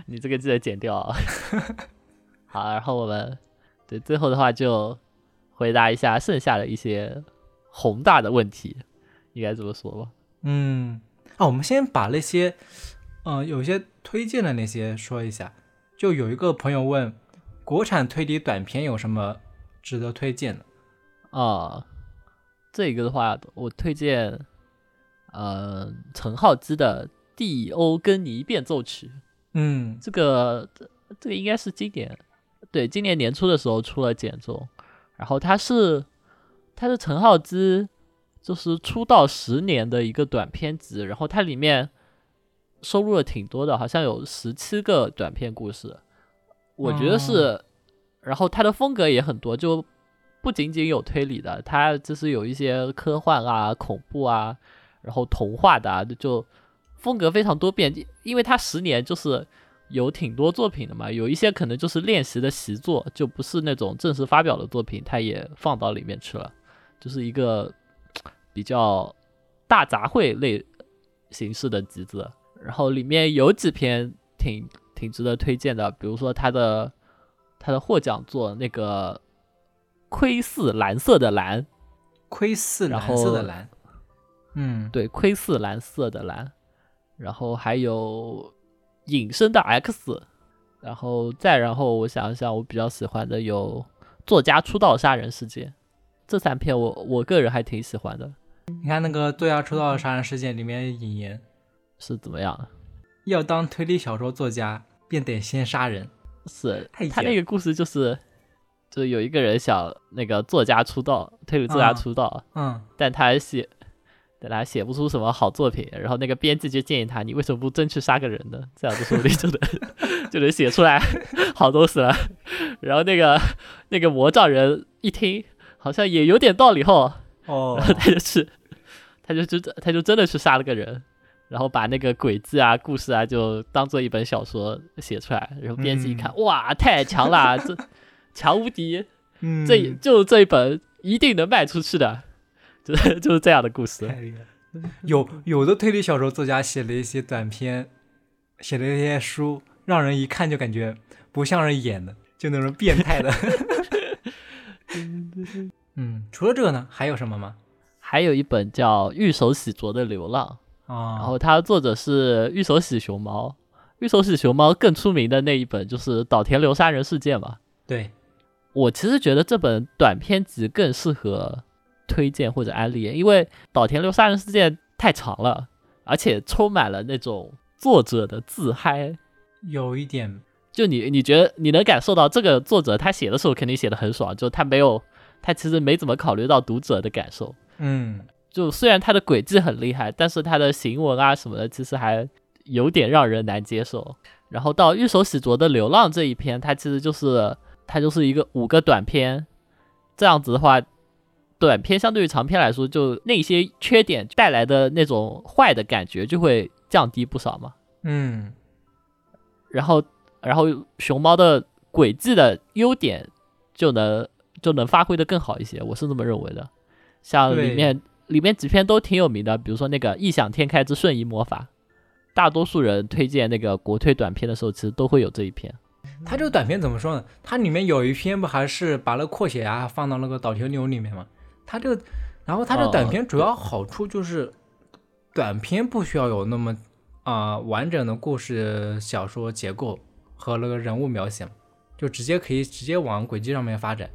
你这个记得剪掉啊。好，然后我们对最后的话就回答一下剩下的一些宏大的问题，应该这么说吧？嗯，啊，我们先把那些，嗯、有些推荐的那些说一下。就有一个朋友问，国产推理短片有什么值得推荐的？啊，这个的话，我推荐，呃，陈浩基的《蒂欧根尼变奏曲》。嗯这个这个应该是今年，对，今年年初的时候出了简中，然后它是它是陈浩基就是出道十年的一个短片集，然后它里面收录了挺多的，好像有十七个短片故事，我觉得是，然后它的风格也很多，就不仅仅有推理的，它就是有一些科幻啊、恐怖啊，然后童话的啊，就风格非常多变，因为它十年就是有挺多作品的嘛，有一些可能就是练习的习作，就不是那种正式发表的作品，它也放到里面去了，就是一个比较大杂烩类形式的集子。然后里面有几篇挺挺值得推荐的，比如说他的他的获奖作那个窥视蓝色的蓝，窥视蓝色的蓝。嗯，对，窥视蓝色的蓝，然后还有隐身的 X，然后再然后我想一想，我比较喜欢的有作家出道杀人事件，这三篇我我个人还挺喜欢的，你看那个《作家出道杀人事件》里面引言，是怎么样？要当推理小说作家，便得先杀人。是他那个故事就是，就有一个人想那个作家出道，推理作家啊。出道，嗯，但他写，但他写不出什么好作品，然后那个编辑就建议他，你为什么不真去杀个人呢？这样子说不定就能就能写出来好东西了。然后那个那个魔杖人一听，好像也有点道理后，哦然后他就去，他就就他就真的去杀了个人。然后把那个鬼子啊、故事啊，就当做一本小说写出来。然后编辑一看，哇，太强了，这 强无敌，嗯，这就这一本一定能卖出去的，就 是就是这样的故事。太厉害。有有的推理小说作家写了一些短篇，写了一些书，让人一看就感觉不像是演的，就那种变态的。嗯，除了这个呢，还有什么吗？还有一本叫《玉手洗濯的流浪》，啊，然后它的作者是玉手洗熊猫。玉手洗熊猫更出名的那一本就是岛田流杀人事件嘛。对，我其实觉得这本短篇集更适合推荐或者安利，因为岛田流杀人事件太长了，而且充满了那种作者的自嗨。有一点，就你你觉得你能感受到这个作者他写的时候肯定写的很爽，就他没有他其实没怎么考虑到读者的感受。嗯，就虽然他的轨迹很厉害，但是他的行文啊什么的，其实还有点让人难接受。然后到玉手洗濯的流浪这一篇，它其实就是它就是一个五个短篇，这样子的话，短片相对于长片来说，就那些缺点带来的那种坏的感觉就会降低不少嘛。嗯，然后然后熊猫的轨迹的优点就能就能发挥的更好一些，我是这么认为的。像里面里面几篇都挺有名的，比如说那个《异想天开之瞬移魔法》，大多数人推荐那个国推短片的时候，其实都会有这一篇。它这个短片怎么说呢？它里面有一篇不还是把那个扩写啊放到那个导条钮里面吗？它这个，然后它这个短片主要好处就是，短片不需要有那么啊、完整的故事小说结构和那个人物描写，就直接可以直接往轨迹上面发展。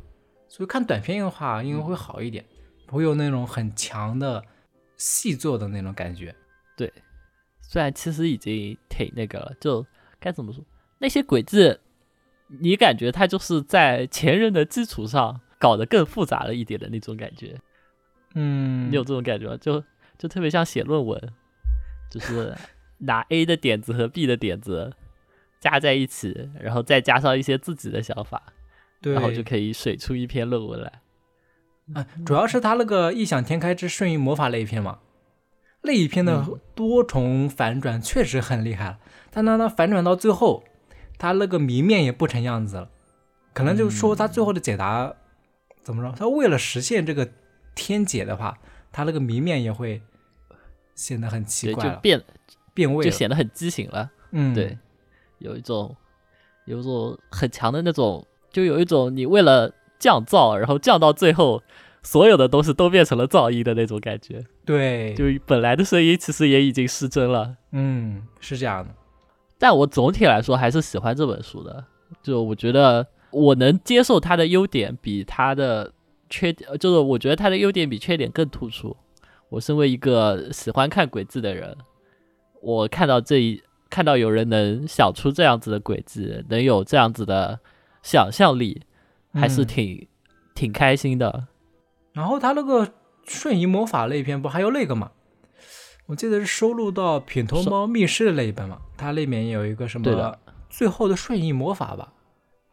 所以看短片的话，应该会好一点，不会有那种很强的细作的那种感觉。对虽然其实已经挺那个了，就该怎么说，那些轨迹，你感觉它就是在前人的基础上搞得更复杂了一点的那种感觉。嗯你有这种感觉吗？就就特别像写论文，就是 拿 A 的点子和 B 的点子加在一起，然后再加上一些自己的想法，然后就可以水出一篇论文来。啊，主要是他那个异想天开之瞬移魔法那一篇嘛，那一篇的多重反转确实很厉害了。但当他反转到最后，他那个谜面也不成样子了，可能就是说他最后的解答、怎么着？他为了实现这个天解的话，他那个谜面也会显得很奇，怪，就变变味。就显得很畸形了。嗯，对，有一种有一种很强的那种，就有一种你为了降噪，然后降到最后，所有的东西都变成了噪音的那种感觉。对，就本来的声音其实也已经失真了。嗯，是这样的。但我总体来说还是喜欢这本书的，就我觉得我能接受他的优点比他的缺点，呃就是我觉得他的优点比缺点更突出。我身为一个喜欢看鬼子的人，我看到这一看到有人能想出这样子的鬼子，能有这样子的想象力，还是嗯挺、挺开心的。然后他那个瞬移魔法那一篇不还有那个吗？我记得是收录到品头猫密室的那一本嘛，它那里面有一个什么对的最后的瞬移魔法吧，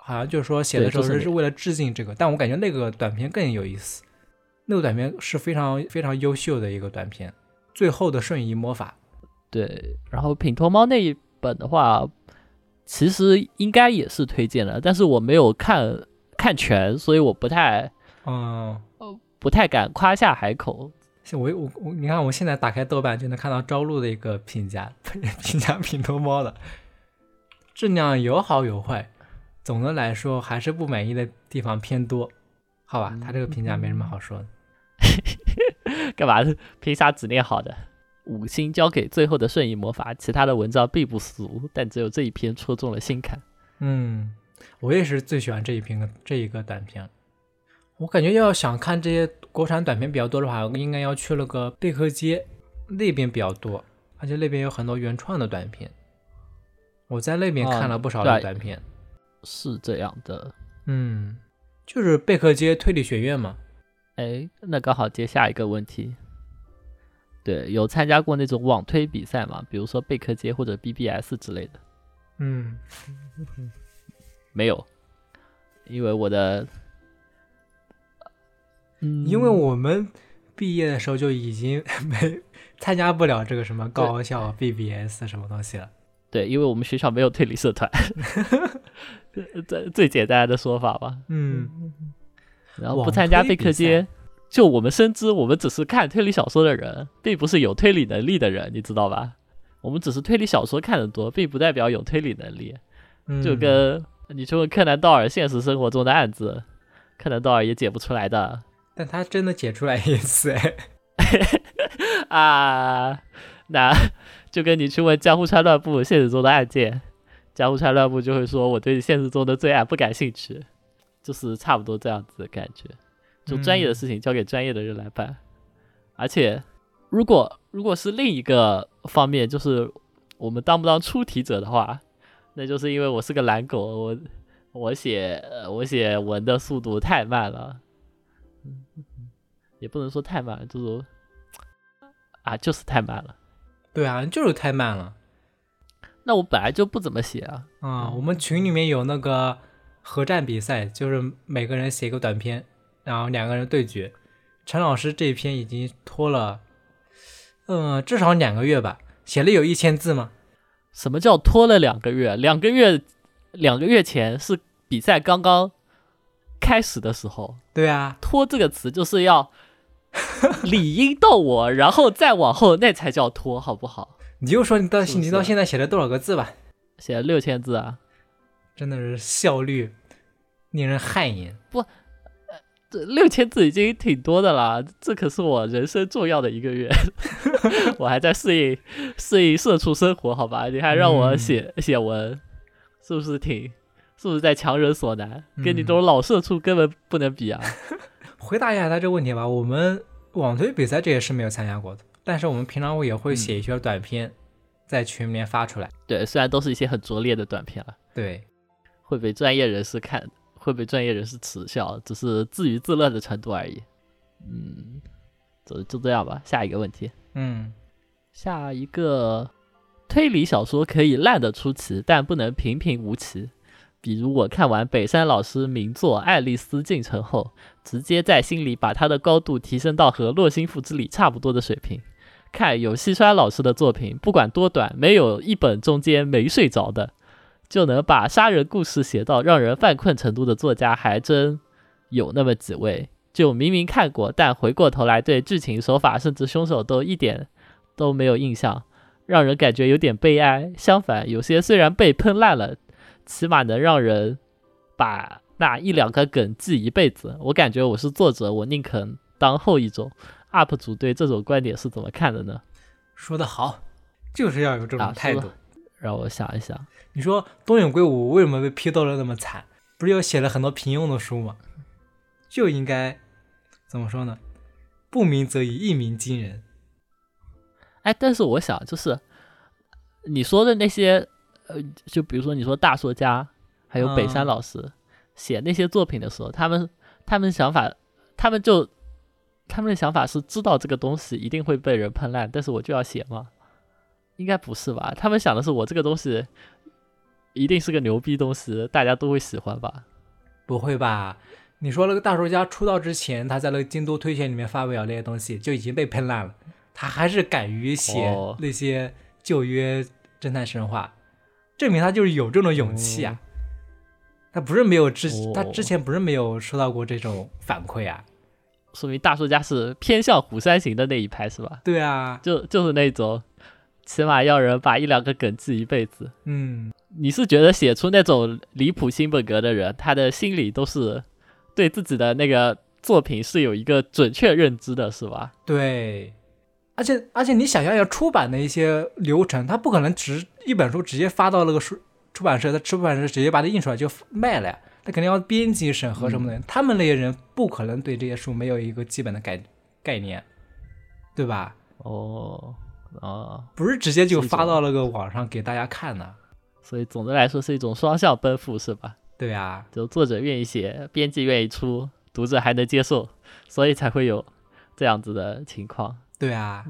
好像就是说写的时候是是为了致敬这个，但我感觉那个短片更有意思，那个短片是非常非常优秀的一个短片，最后的瞬移魔法，对，然后品头猫那一本的话，其实应该也是推荐的，但是我没有看看全，所以我不太嗯。不太敢夸下海口。像我我我，你看我现在打开豆瓣就能看到朝露的一个评价，评价品头猫的质量有好有坏，总的来说还是不满意的地方偏多。好吧，他这个评价没什么好说的。干嘛？凭啥只念好的？五星交给最后的瞬移魔法，其他的文章并不俗，但只有这一篇戳中了心坎。嗯，我也是最喜欢这一篇这一个短片。我感觉要想看这些国产短片比较多的话，应该要去那个贝壳街那边比较多，而且那边有很多原创的短片。我在那边哦看了不少的短片。是这样的，嗯，就是贝壳街推理学院嘛。哎，那刚好接下一个问题。对，有参加过那种网推比赛吗？比如说贝壳街或者 BBS 之类的？嗯，没有，因为我的，嗯，因为我们毕业的时候就已经 没参加不了这个什么高校 BBS 什么东西了。对，因为我们学校没有推理社团，最最简单的说法吧。嗯，然后不参加贝推比赛壳街，就我们深知，我们只是看推理小说的人，并不是有推理能力的人，你知道吧？我们只是推理小说看得多，并不代表有推理能力。嗯就跟你去问柯南道尔现实生活中的案子，柯南道尔也解不出来的但他真的解出来一次，哎，啊。那就跟你去问江户川乱步现实中的案件，江户川乱步就会说我对现实中的罪案不感兴趣，就是差不多这样子的感觉。就专业的事情交给专业的人来办，而且如果如果是另一个方面，就是我们当不当出题者的话，那就是因为我是个懒狗，我我写呃我写文的速度太慢了，嗯，也不能说太慢，就是啊就是太慢了。对啊，就是太慢了那我本来就不怎么写啊，啊、我们群里面有那个合战比赛，就是每个人写一个短篇，然后两个人对决。陈老师这一篇已经拖了，嗯、至少两个月吧，写了有一千字吗？什么叫拖了两个月？两个月，两个月前是比赛刚刚开始的时候，对啊，拖这个词就是要 理应到我，然后再往后，那才叫拖，好不好？你就说你到你到现在写了多少个字吧，写了六千字啊，真的是效率令人汗颜。不这六千字已经挺多的了，这可是我人生重要的一个月，我还在适应适应社畜生活，好吧？你还让我嗯写、写文，是不是挺？是不是在强人所难？跟你这嗯种老社畜根本不能比啊！回答一下他这个问题吧。我们网推比赛这也是没有参加过的，但是我们平常我也会写一些短片，在群里面发出来。对，虽然都是一些很拙劣的短片了，对，会被专业人士看，会被专业人士耻笑，只是自娱自乐的程度而已。嗯，就就这样吧。下一个问题，嗯，下一个推理小说可以烂得出奇，但不能平平无奇。比如我看完北山老师名作《爱丽丝进城》后，直接在心里把它的高度提升到和《洛心赋之礼》差不多的水平。看有西川老师的作品，不管多短，没有一本中间没睡着的，就能把杀人故事写到让人犯困程度的作家，还真有那么几位。就明明看过，但回过头来对剧情、手法甚至凶手都一点都没有印象，让人感觉有点悲哀。相反，有些虽然被喷烂了，起码能让人把那一两个梗记一辈子。我感觉我是作者，我宁肯当后一种。UP 主对这种观点是怎么看的呢？说得好，就是要有这种态度。让我想一想。你说东野圭吾为什么被批斗的那么惨？不是又写了很多平庸的书吗？就应该怎么说呢？不鸣则已，一鸣惊人。哎，但是我想，就是你说的那些，呃，就比如说你说大作家，还有北山嗯老师、写那些作品的时候，他们他们想法，他们就他们的想法是知道这个东西一定会被人喷烂，但是我就要写吗？应该不是吧？他们想的是我这个东西一定是个牛逼东西，大家都会喜欢吧？不会吧？你说那个大作家出道之前，他在那个京都推荐里面发表那些东西就已经被喷烂了，他还是敢于写哦那些旧约侦探神话，证明他就是有这种勇气啊。他不是没有之，哦他之前不是没有收到过这种反馈啊。说明大叔家是偏向虎山行的那一派是吧？对啊，就就是那种，起码要人把一两个梗记一辈子。嗯，你是觉得写出那种离谱新本格的人，他的心里都是对自己的那个作品是有一个准确认知的，是吧？对。而且而且，你想象要出版的一些流程，他不可能直一本书直接发到那个书出版社，他出版社直接把它印出来就卖了呀。他肯定要编辑审核什么的，他们那些人不可能对这些书没有一个基本的概概念，对吧？哦，哦，不是直接就发到那个网上给大家看的。所以总的来说是一种双向奔赴，是吧？对啊，就作者愿意写，编辑愿意出，读者还能接受，所以才会有这样子的情况。对啊，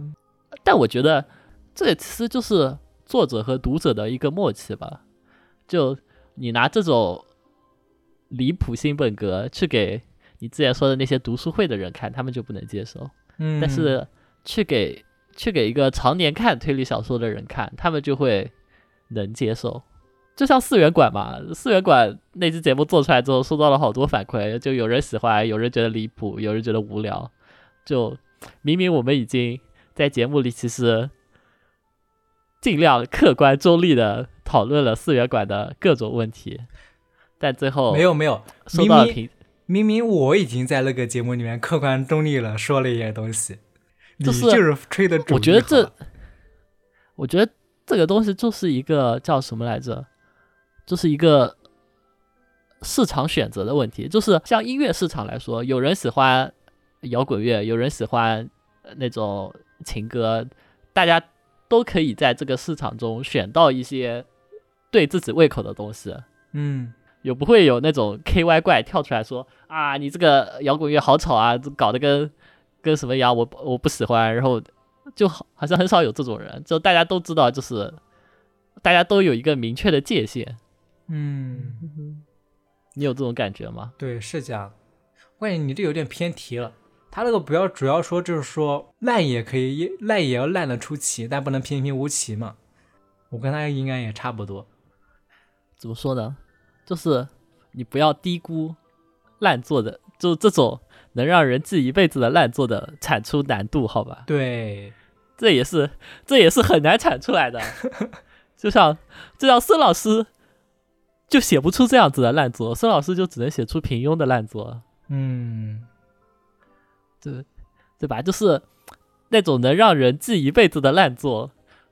但我觉得这其实就是作者和读者的一个默契吧。就你拿这种离谱新本格去给你之前说的那些读书会的人看，他们就不能接受；嗯，但是去给去给一个常年看推理小说的人看，他们就会能接受。就像四元馆嘛，四元馆那期节目做出来之后，收到了好多反馈，就有人喜欢，有人觉得离谱，有人觉得无聊。就明明我们已经在节目里其实尽量客观中立的讨论了四元馆的各种问题，但最后没有没有，明明收到了评，明明我已经在那个节目里面客观中立了，说了一些东西，你就是就是吹的主我觉得这我觉得这个东西就是一个叫什么来着，就是一个市场选择的问题。就是像音乐市场来说，有人喜欢摇滚乐，有人喜欢呃那种情歌，大家都可以在这个市场中选到一些对自己胃口的东西。嗯，也不会有那种 KY 怪跳出来说啊，你这个摇滚乐好吵啊，搞得跟跟什么一样，我我不喜欢，然后就好好像很少有这种人，就大家都知道，就是大家都有一个明确的界限。嗯，你有这种感觉吗？对，是这样。我感觉你这有点偏题了。他那个不要主要说就是说烂也可以烂也要烂得出奇，但不能平平无奇嘛。我跟他应该也差不多。怎么说呢？就是你不要低估烂作的，就这种能让人记一辈子的烂作的产出难度，好吧？对，这也是这也是很难产出来的。就像就像孙老师就写不出这样子的烂作，孙老师就只能写出平庸的烂作，嗯，对对吧？就是那种能让人记一辈子的烂作，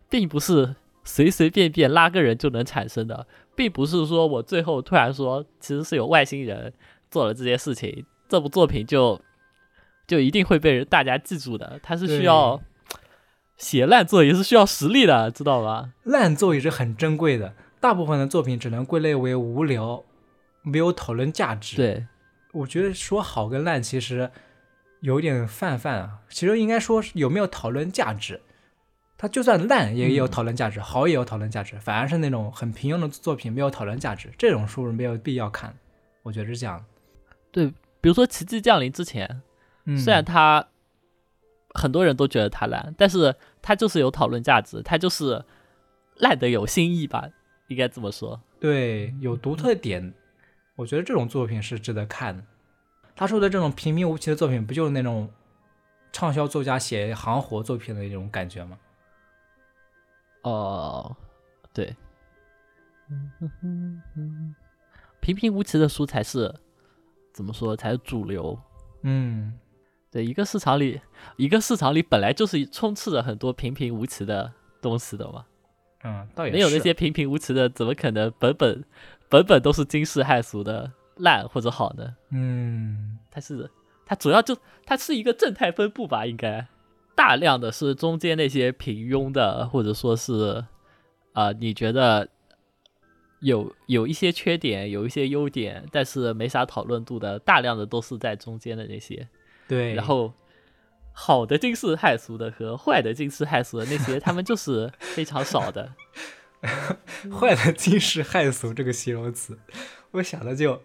并不是随随便便拉个人就能产生的，并不是说我最后突然说其实是有外星人做了这件事情，这部作品就就一定会被人大家记住的，它是需要写烂作也是需要实力的，知道吧？烂作也是很珍贵的，大部分的作品只能归类为无聊，没有讨论价值。，对，我觉得说好跟烂其实有点泛泛啊，其实应该说是有没有讨论价值。它就算烂也有嗯讨论价值，好也有讨论价值，反而是那种很平庸的作品没有讨论价值，这种书是没有必要看。我觉得是这样。对比如说《奇迹降临》之前，嗯，虽然它很多人都觉得它烂，但是它就是有讨论价值，它就是烂的有新意吧，应该这么说。对有独特点，我觉得这种作品是值得看的。他说的这种平平无奇的作品，不就是那种畅销作家写行活作品的那种感觉吗？哦，对，平平无奇的书才是怎么说才是主流。嗯，对，一个市场里，一个市场里本来就是充斥着很多平平无奇的东西的嘛。嗯，倒也没有那些平平无奇的，怎么可能本本本本都是惊世骇俗的烂或者好呢？嗯它是它主要就它是一个正态分布吧，应该大量的是中间那些平庸的，或者说是啊、呃你觉得有有一些缺点，有一些优点，但是没啥讨论度的，大量的都是在中间的那些，对，然后。好的惊世骇俗的和坏的惊世骇俗的那些，他们就是非常少的。坏的惊世骇俗这个形容词，我想的就，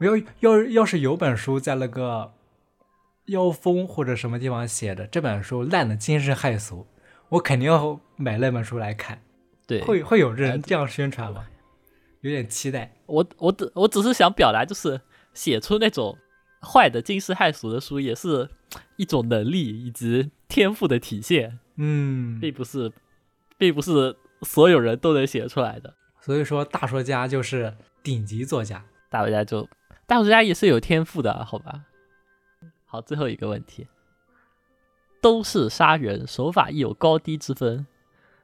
我要要要是有本书在那个妖风或者什么地方写的这本书烂的惊世骇俗，我肯定要买那本书来看。对，会会有呃人这样宣传吗？有点期待。我我只我只是想表达，就是写出那种坏的惊世骇俗的书，也是一种能力以及天赋的体现，嗯，并不是，并不是所有人都能写出来的。所以说大说家就是顶级作家。大作家就大作家也是有天赋的，好吧？好，最后一个问题，都是杀人，手法亦有高低之分。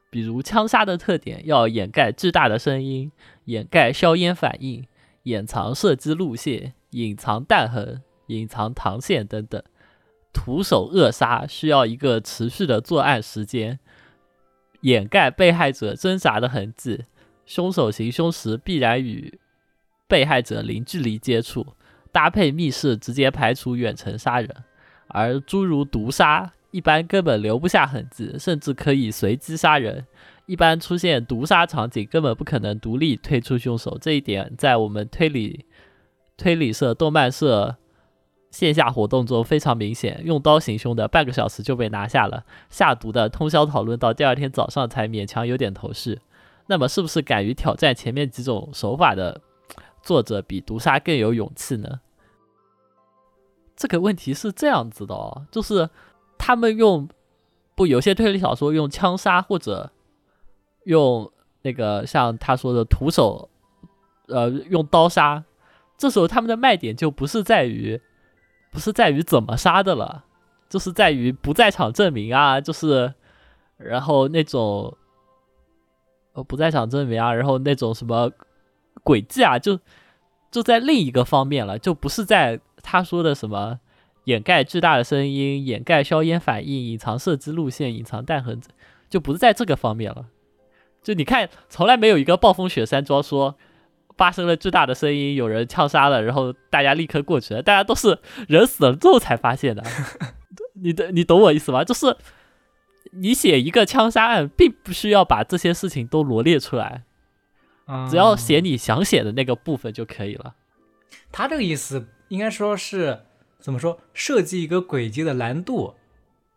比如枪杀的特点要掩盖巨大的声音，掩盖硝烟反应，掩藏射击路线，隐藏弹痕，隐藏膛线等等。徒手扼杀需要一个持续的作案时间，掩盖被害者挣扎的痕迹。凶手行凶时必然与被害者零距离接触，搭配密室直接排除远程杀人。而诸如毒杀，一般根本留不下痕迹，甚至可以随机杀人。一般出现毒杀场景，根本不可能独立推出凶手。这一点在我们推理推理社、动漫社线下活动中非常明显。用刀行凶的半个小时就被拿下了，下毒的通宵讨论到第二天早上才勉强有点头绪。那么，是不是敢于挑战前面几种手法的作者比毒杀更有勇气呢？这个问题是这样子的哦，就是他们用不有些推理小说用枪杀或者用那个像他说的徒手，呃，用刀杀，这时候他们的卖点就不是在于不是在于怎么杀的了，就是在于不在场证明啊，就是然后那种。呃，不在场证明啊，然后那种什么轨迹啊，就就在另一个方面了，就不是在他说的什么掩盖巨大的声音、掩盖硝烟反应、隐藏射击路线、隐藏弹痕，就不是在这个方面了。就你看，从来没有一个暴风雪山庄说发生了巨大的声音，有人枪杀了，然后大家立刻过去了，大家都是人死了之后才发现的。你的你懂我意思吗？就是。你写一个枪杀案，并不需要把这些事情都罗列出来，啊只要写你想写的那个部分就可以了。他这个意思应该说是怎么说？设计一个轨迹的难度，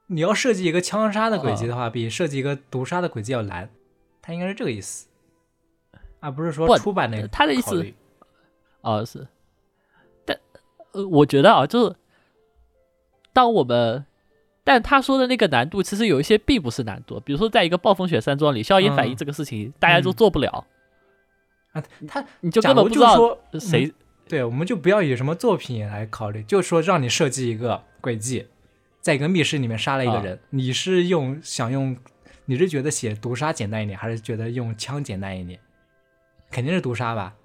你要设计一个枪杀的轨迹的话，比设计一个毒杀的轨迹要难。他应该是这个意思，而不是说出版那个他的意思哦，是，但呃，我觉得啊，就是当我们，但他说的那个难度，其实有一些并不是难度，比如说在一个暴风雪山庄里，硝烟反应嗯。这个事情，大家都做不了，啊，他你就假根本不知道谁对，我们就不要以什么作品来考虑，就说让你设计一个轨迹，在一个密室里面杀了一个啊人，你是用想用，你是觉得写毒杀简单一点，还是觉得用枪简单一点？肯定是毒杀吧？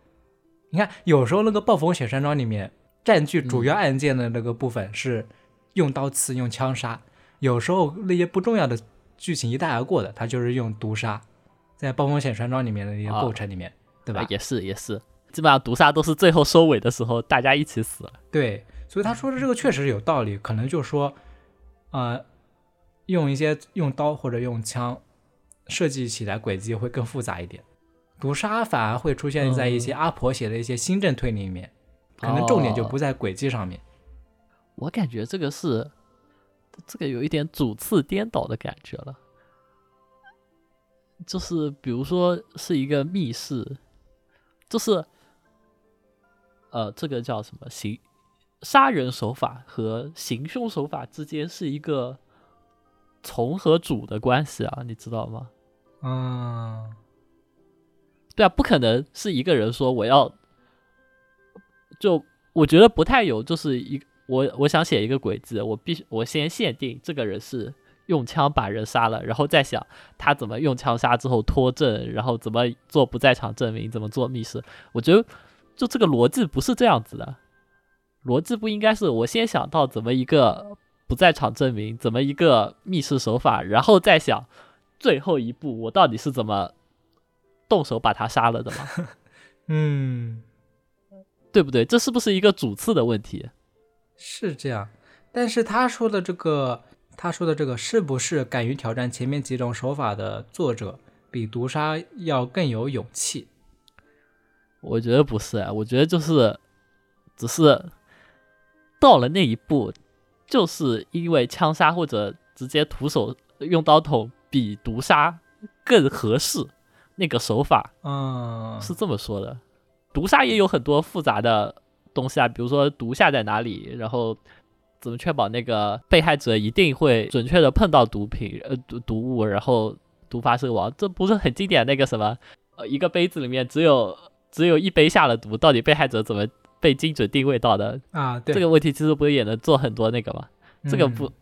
你看，有时候那个暴风雪山庄里面占据主要案件的那个部分是用刀刺、用枪杀，有时候那些不重要的剧情一带而过的，它就是用毒杀，在暴风雪山庄里面的那些啊构成里面，对吧？呃也是也是，基本上毒杀都是最后收尾的时候大家一起死了。对，所以他说的这个确实有道理，可能就是说，呃，用一些用刀或者用枪设计起来轨迹会更复杂一点。毒杀反而会出现在一些阿婆写的一些新政推理里面，可能重点就不在轨迹上面。我感觉这个是这个有一点主次颠倒的感觉了，就是比如说是一个密室，就是呃，这个叫什么行杀人手法和行凶手法之间是一个从和主的关系啊，你知道吗？嗯，对啊，不可能是一个人说我要，就我觉得不太有，就是一我我想写一个轨迹，我必须我先限定这个人是用枪把人杀了，然后再想他怎么用枪杀之后脱证，然后怎么做不在场证明，怎么做密室。我觉得就这个逻辑不是这样子的，逻辑不应该是我先想到怎么一个不在场证明，怎么一个密室手法，然后再想最后一步我到底是怎么动手把他杀了的吗？嗯，对不对？这是不是一个主次的问题？是这样。但是他说的这个，他说的这个是不是敢于挑战前面几种手法的作者，比毒杀要更有勇气？我觉得不是啊，我觉得就是只是到了那一步，就是因为枪杀或者直接徒手用刀捅比毒杀更合适，那个手法嗯，是这么说的。毒杀也有很多复杂的东西啊，比如说毒下在哪里，然后怎么确保那个被害者一定会准确的碰到毒品呃毒毒物，然后毒发身亡，这不是很经典那个什么呃一个杯子里面只有只有一杯下了毒，到底被害者怎么被精准定位到的？啊，对，这个问题其实不是也能做很多那个吗？这个嗯不，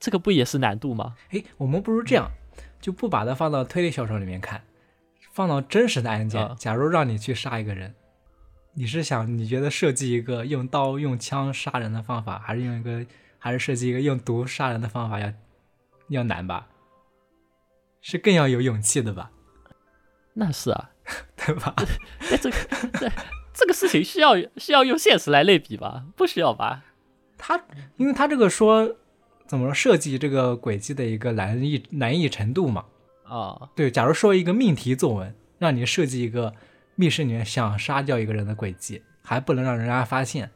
这个不也是难度吗？诶，我们不如这样，就不把它放到推理小说里面看，放到真实的案件。啊假如让你去杀一个人，你是想你觉得设计一个用刀用枪杀人的方法，还是用一个还是设计一个用毒杀人的方法要要难吧？是更要有勇气的吧？那是啊，对吧？但这个这这个事情需要需要用现实来类比吧？不需要吧？他因为他这个说怎么说设计这个轨迹的一个难易难易程度嘛，啊，对，假如说一个命题作文，让你设计一个密室里面想杀掉一个人的诡计，还不能让人家发现，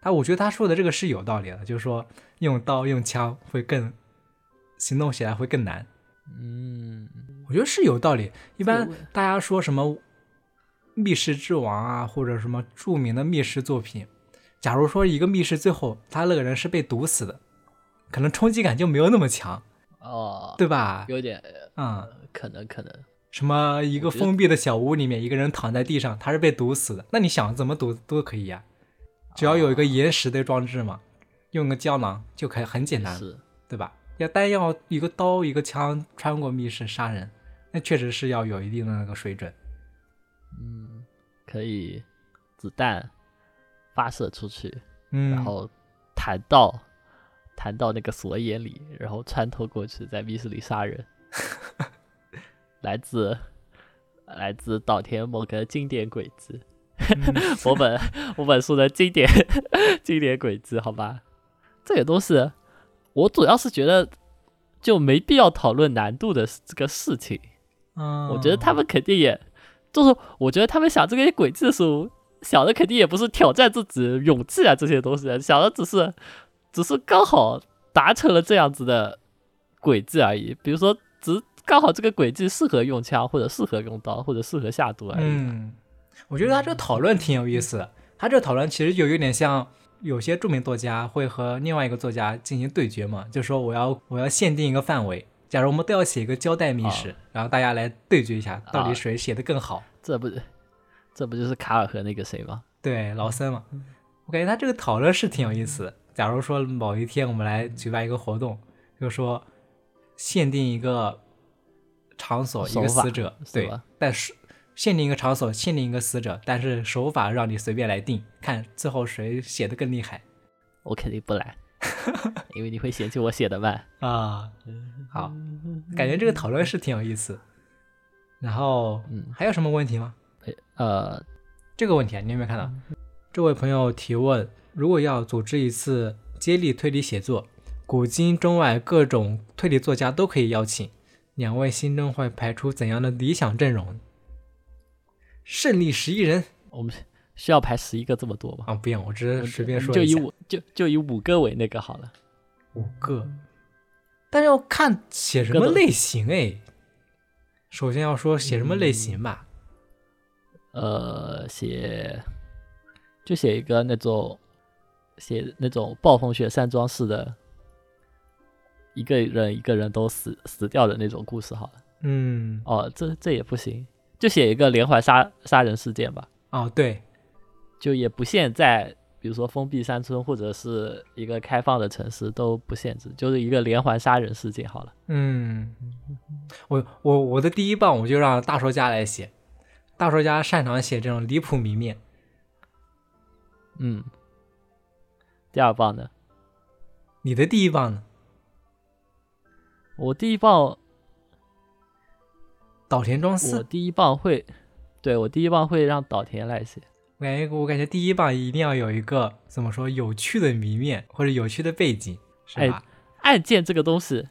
他我觉得他说的这个是有道理的，就是说用刀用枪会更行动起来会更难，嗯，我觉得是有道理。一般大家说什么密室之王啊，或者什么著名的密室作品，假如说一个密室最后他那个人是被毒死的，可能冲击感就没有那么强，哦，对吧？有点嗯。可能可能，什么一个封闭的小屋里面，一个人躺在地上，他是被毒死的。那你想怎么毒都可以呀、只要有一个延时的装置嘛，用个胶囊就可以，很简单，对吧？要单要一个刀一个枪穿过密室杀人，那确实是要有一定的那个水准。嗯，可以子弹发射出去，嗯，然后弹到弹到那个锁眼里，然后穿透过去，在密室里杀人。来自来自岛田某个经典轨迹，嗯我本我本书的经典 经典轨迹，好吧，这个东西我主要是觉得就没必要讨论难度的这个事情。嗯，我觉得他们肯定也，就是我觉得他们想这个轨迹的时候，想的肯定也不是挑战自己勇气啊这些东西，想的只是只是刚好达成了这样子的轨迹而已。比如说，只是刚好这个轨迹适合用枪，或者适合用刀，或者适合下毒而已。嗯，我觉得他这个讨论挺有意思的。他这个讨论其实就有点像有些著名作家会和另外一个作家进行对决嘛，就说我要我要限定一个范围，假如我们都要写一个交代密室，然后大家来对决一下，到底谁写的更好？这不这不就是卡尔和那个谁吗？对，劳森嘛。我感觉他这个讨论是挺有意思的。假如说某一天我们来举办一个活动，就说限定一个场所一个死者，对，但是限定一个场所限定一个死者，但是手法让你随便来定，看最后谁写的更厉害。我肯定不来，因为你会嫌弃我写的慢 啊。好，感觉这个讨论是挺有意思。然后，嗯，还有什么问题吗？呃，这个问题啊，你有没有看到？这位朋友提问。如果要组织一次接力推理写作，古今中外各种推理作家都可以邀请，两位心中会排出怎样的理想阵容？胜利十一人，我们需要排十一个这么多吗？啊，不用，我只是随便说就以五就就以五个为那个好了，五个，但是要看写什么类型哎。首先要说写什么类型吧，呃，写就写一个那种。写那种暴风雪山庄式的，一个人一个人都死死掉的那种故事好了。嗯，哦，这这也不行，就写一个连环杀杀人事件吧。哦，对，就也不限在，比如说封闭山村或者是一个开放的城市都不限制，就是一个连环杀人事件好了。嗯，我我我的第一棒我就让大说家来写，大说家擅长写这种离谱谜面。嗯。第二棒呢？你的第一棒呢？我第一棒，岛田庄司。我第一棒会，对我第一棒会让岛田来写。我感觉，我感觉第一棒一定要有一个怎么说有趣的谜面或者有趣的背景，是吧？案件这个东西，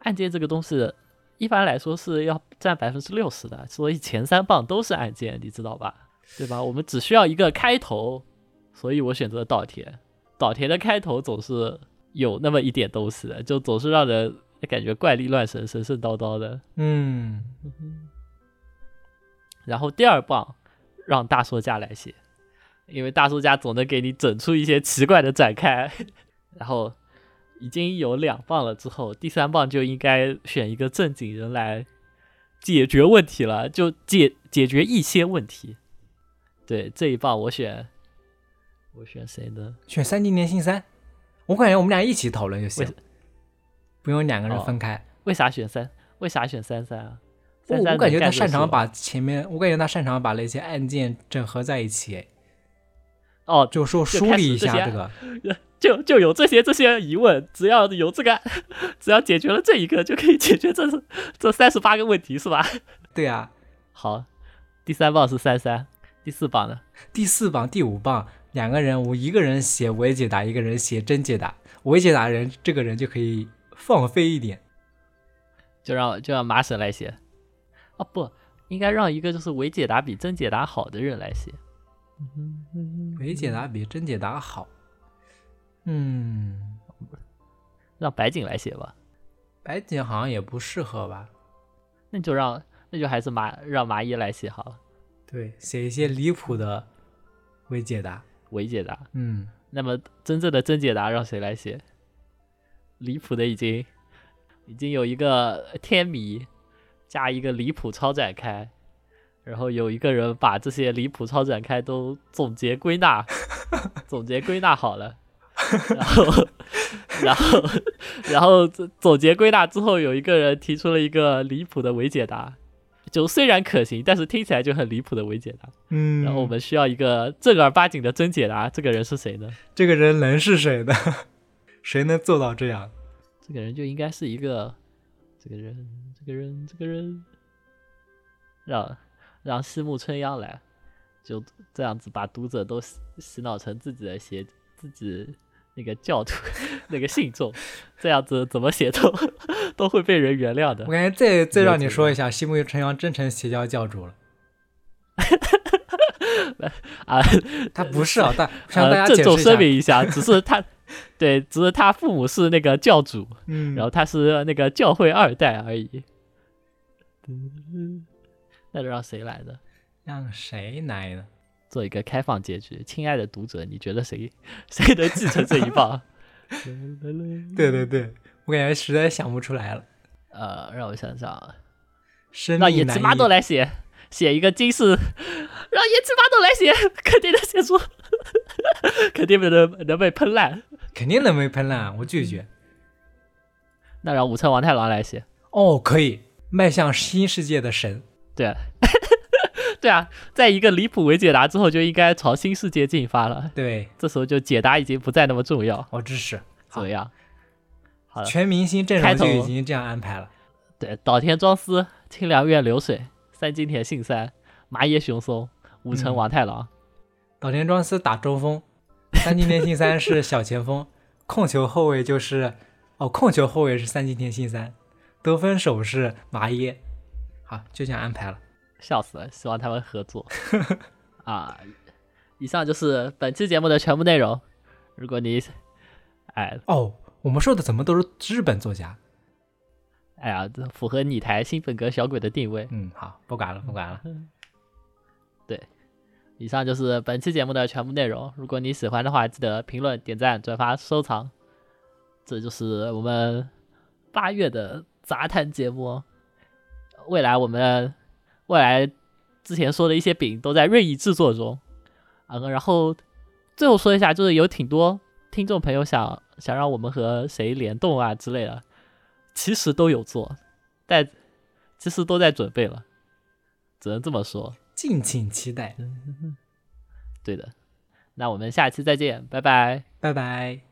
案件这个东西一般来说是要占百分之六十的，所以前三棒都是案件，你知道吧？对吧？我们只需要一个开头，所以我选择岛田。岛田的开头总是有那么一点东西的，就总是让人感觉怪力乱神、神神叨叨的。嗯，然后第二棒让大说家来写，因为大说家总能给你整出一些奇怪的展开。然后已经有两棒了之后，第三棒就应该选一个正经人来解决问题了，就解解决一些问题。对，这一棒我选。我选谁呢？选三金年薪三，我感觉我们俩一起讨论就行，不用两个人分开。为啥选三？为啥选三三啊？我我感觉他擅长把前面，我感觉他擅长把那些案件整合在一起。哦，就说梳理一下这个，就就有这些这些疑问，只要有这个，只要解决了这一个，就可以解决这这三十八个问题，是吧？对啊。好，第三棒是三三，第四棒呢？第四棒、第五棒。两个人，我一个人写伪解答，一个人写真解答。伪解答人，这个人就可以放飞一点，就让就让麻婶来写。啊，不应该让一个就是伪解答比真解答好的人来写。伪解答比真解答好，嗯，让白景来写吧。白景好像也不适合吧？那就让那就还是麻让麻衣来写好了。对，写一些离谱的伪解答。伪解答，嗯，那么真正的真解答让谁来写？离谱的已经已经有一个天谜加一个离谱超展开，然后有一个人把这些离谱超展开都总结归纳，总结归纳好了，然后然后然后总结归纳之后，有一个人提出了一个离谱的伪解答。就虽然可行，但是听起来就很离谱的伪解答。嗯，然后我们需要一个正儿八经的真解答。这个人是谁呢？这个人能是谁呢？谁能做到这样？这个人就应该是一个，这个人，这个人，这个人，让让西木春央来，就这样子把读者都洗洗脑成自己的邪自己。那个教徒，那个信众，这样子怎么写都 都会被人原谅的。我感觉再再让你说一下，西木春央真成邪教教主了。啊，他不是啊，但向大家郑重声明一下，只是他，对，只是他父母是那个教主，嗯，然后他是那个教会二代而已。那就让谁来的？让谁来呢？做一个开放结局。亲爱的读者，你觉得谁 谁能继承这一棒？对对对，我感觉实在想不出来了。呃，让我想想啊，让野鸡巴豆来写，写一个金氏，让野鸡巴豆来写，肯定能写出，肯定能能被喷烂。肯定能被喷烂，我拒绝。那让武村王太郎来写，哦，可以迈向新世界的神。对啊，对啊，在一个离谱为解答之后，就应该朝新世界进发了。对，这时候就解答已经不再那么重要，我支持。怎么，样？好了，全明星阵容就已经这样安排了。对，岛田庄司、清凉院流水、三津田信三、麻野雄松、武村嗯王太郎。岛田庄司打中锋，三津田信三是小前锋，控球后卫就是哦，控球后卫是三津田信三，得分手是麻耶。好，就这样安排了。笑死了，希望他们合作 啊！以上就是本期节目的全部内容。如果你，哎哦，我们说的怎么都是日本作家？哎呀，这符合你台新本格小鬼的定位。嗯，好，不管了，不管了。以上就是本期节目的全部内容。如果你喜欢的话，记得评论、点赞、转发、收藏。这就是我们八月的杂谈节目。未来我们未来之前说的一些饼都在锐意制作中嗯。然后最后说一下，就是有挺多听众朋友想想让我们和谁联动啊之类的，其实都有做，但其实都在准备了，只能这么说。敬请期待，对的，那我们下期再见，拜拜。拜拜。